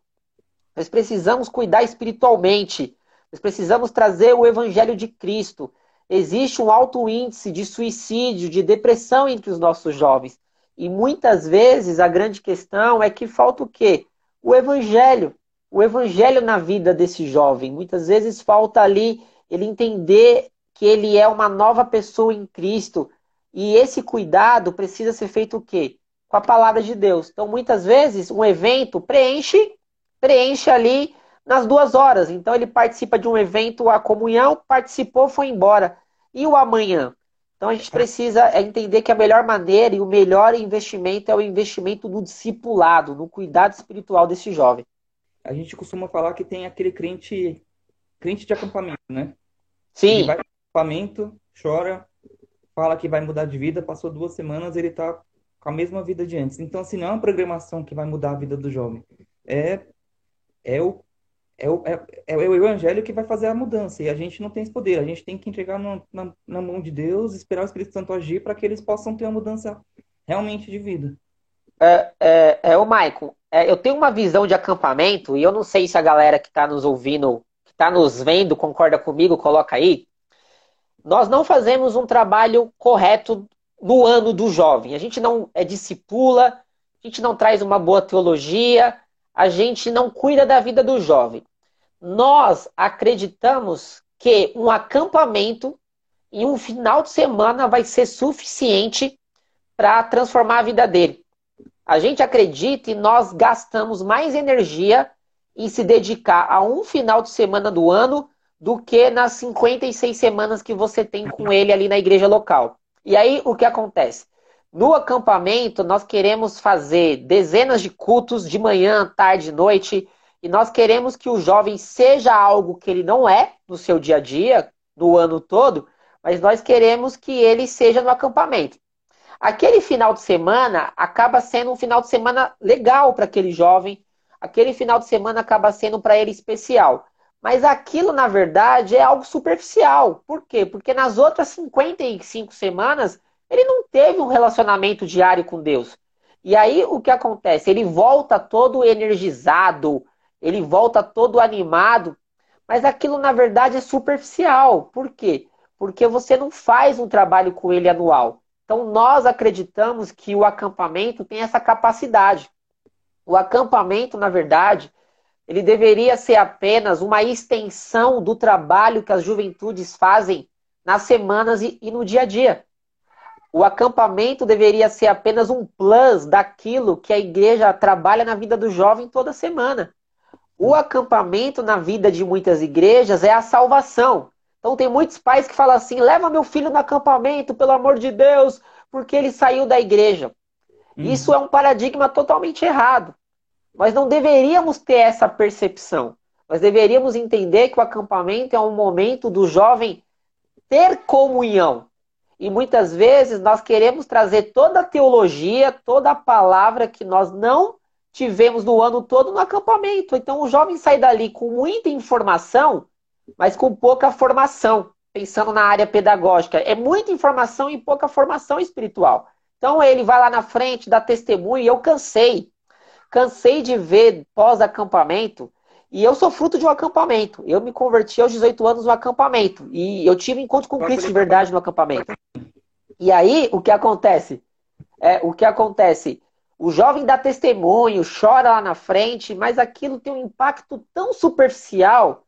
Nós precisamos cuidar espiritualmente. Nós precisamos trazer o evangelho de Cristo. Existe um alto índice de suicídio, de depressão entre os nossos jovens. E muitas vezes a grande questão é que falta o quê? O evangelho o evangelho na vida desse jovem. Muitas vezes falta ali ele entender que ele é uma nova pessoa em Cristo. E esse cuidado precisa ser feito o quê? Com a palavra de Deus. Então, muitas vezes, um evento preenche, preenche ali nas duas horas. Então, ele participa de um evento, a comunhão, participou, foi embora. E o amanhã? Então, a gente precisa é entender que a melhor maneira e o melhor investimento é o investimento no discipulado, no cuidado espiritual desse jovem a gente costuma falar que tem aquele crente, crente de acampamento, né? Sim. Ele vai para acampamento, chora, fala que vai mudar de vida, passou duas semanas, ele está com a mesma vida de antes. Então, assim, não é uma programação que vai mudar a vida do jovem. É, é, o, é, o, é, é o evangelho que vai fazer a mudança. E a gente não tem esse poder. A gente tem que entregar na, na, na mão de Deus, esperar o Espírito Santo agir para que eles possam ter uma mudança realmente de vida. É, é, é o Maicon, é, eu tenho uma visão de acampamento, e eu não sei se a galera que está nos ouvindo, que está nos vendo, concorda comigo, coloca aí. Nós não fazemos um trabalho correto no ano do jovem. A gente não é discipula, a gente não traz uma boa teologia, a gente não cuida da vida do jovem. Nós acreditamos que um acampamento em um final de semana vai ser suficiente para transformar a vida dele. A gente acredita e nós gastamos mais energia em se dedicar a um final de semana do ano do que nas 56 semanas que você tem com ele ali na igreja local. E aí o que acontece? No acampamento, nós queremos fazer dezenas de cultos de manhã, tarde, noite, e nós queremos que o jovem seja algo que ele não é no seu dia a dia, no ano todo, mas nós queremos que ele seja no acampamento. Aquele final de semana acaba sendo um final de semana legal para aquele jovem, aquele final de semana acaba sendo para ele especial. Mas aquilo, na verdade, é algo superficial. Por quê? Porque nas outras 55 semanas ele não teve um relacionamento diário com Deus. E aí o que acontece? Ele volta todo energizado, ele volta todo animado, mas aquilo na verdade é superficial. Por quê? Porque você não faz um trabalho com ele anual. Então nós acreditamos que o acampamento tem essa capacidade. O acampamento, na verdade, ele deveria ser apenas uma extensão do trabalho que as juventudes fazem nas semanas e, no dia a dia. O acampamento deveria ser apenas um plus daquilo que a igreja trabalha na vida do jovem toda semana. O acampamento na vida de muitas igrejas é a salvação. Então tem muitos pais que falam assim: leva meu filho no acampamento, pelo amor de Deus, porque ele saiu da igreja. Uhum. Isso é um paradigma totalmente errado. Nós não deveríamos ter essa percepção. Nós deveríamos entender que o acampamento é um momento do jovem ter comunhão. E muitas vezes nós queremos trazer toda a teologia, toda a palavra que nós não tivemos no ano todo no acampamento. Então o jovem sai dali com muita informação, mas com pouca formação, pensando na área pedagógica. É muita informação e pouca formação espiritual. Então ele vai lá na frente, dá testemunho, e eu cansei. Cansei de ver pós-acampamento, e eu sou fruto de um acampamento. Eu me converti aos 18 anos no acampamento. E eu tive encontro com Cristo de verdade no acampamento. E aí, o que acontece? É, o que acontece? O jovem dá testemunho, chora lá na frente, mas aquilo tem um impacto tão superficial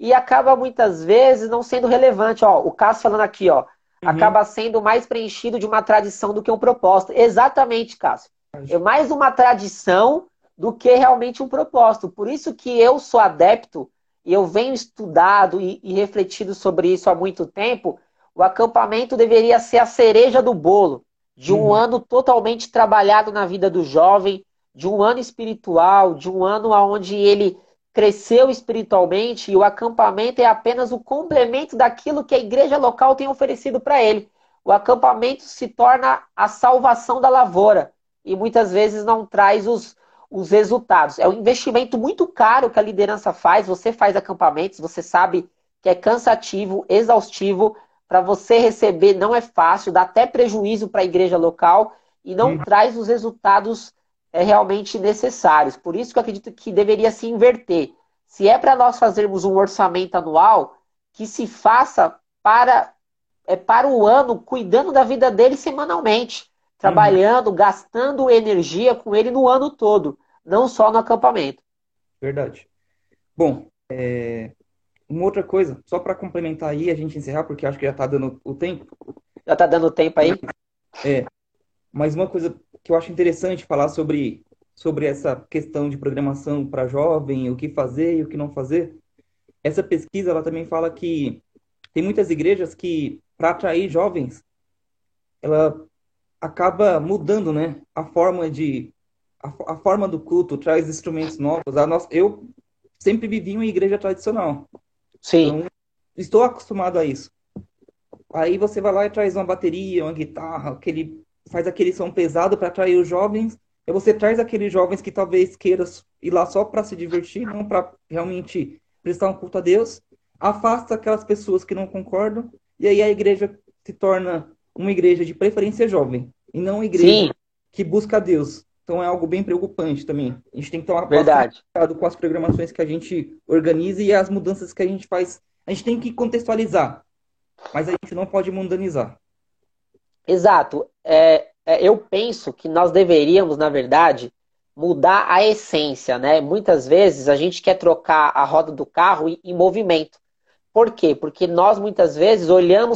e acaba muitas vezes não sendo relevante. Ó, o Cássio falando aqui, ó, uhum. acaba sendo mais preenchido de uma tradição do que um propósito. Exatamente, Cássio. É mais uma tradição do que realmente um propósito. Por isso que eu sou adepto e eu venho estudado e, e refletido sobre isso há muito tempo. O acampamento deveria ser a cereja do bolo de um uhum. ano totalmente trabalhado na vida do jovem, de um ano espiritual, de um ano onde ele cresceu espiritualmente e o acampamento é apenas o complemento daquilo que a igreja local tem oferecido para ele. O acampamento se torna a salvação da lavoura e muitas vezes não traz os, os resultados. É um investimento muito caro que a liderança faz. Você faz acampamentos, você sabe que é cansativo, exaustivo. Para você receber não é fácil, dá até prejuízo para a igreja local e não hum. traz os resultados é, realmente necessários. Por isso que eu acredito que deveria se inverter. Se é para nós fazermos um orçamento anual, que se faça para, é, para o ano, cuidando da vida dele semanalmente, trabalhando, uhum. gastando energia com ele no ano todo, não só no acampamento. Verdade. Bom, é... uma outra coisa, só para complementar aí, a gente encerrar, porque acho que já está dando o tempo. Já está dando o tempo aí? É. Mas uma coisa que eu acho interessante falar sobre, sobre essa questão de programação para jovem, o que fazer e o que não fazer. Essa pesquisa ela também fala que tem muitas igrejas que, para atrair jovens, ela acaba mudando né, a forma de a, a forma do culto, traz instrumentos novos. A nossa, eu sempre vivi em uma igreja tradicional. Sim. Então, estou acostumado a isso. Aí você vai lá e traz uma bateria, uma guitarra, aquele faz aquele som pesado para atrair os jovens, e você traz aqueles jovens que talvez queiram ir lá só para se divertir, não para realmente prestar um culto a Deus, afasta aquelas pessoas que não concordam, e aí a igreja se torna uma igreja de preferência jovem, e não uma igreja Sim. que busca Deus. Então é algo bem preocupante também. A gente tem que tomar Verdade. cuidado com as programações que a gente organiza e as mudanças que a gente faz. A gente tem que contextualizar, mas a gente não pode mundanizar. Exato. É, é, eu penso que nós deveríamos, na verdade, mudar a essência, né? Muitas vezes a gente quer trocar a roda do carro em movimento. Por quê? Porque nós muitas vezes olhamos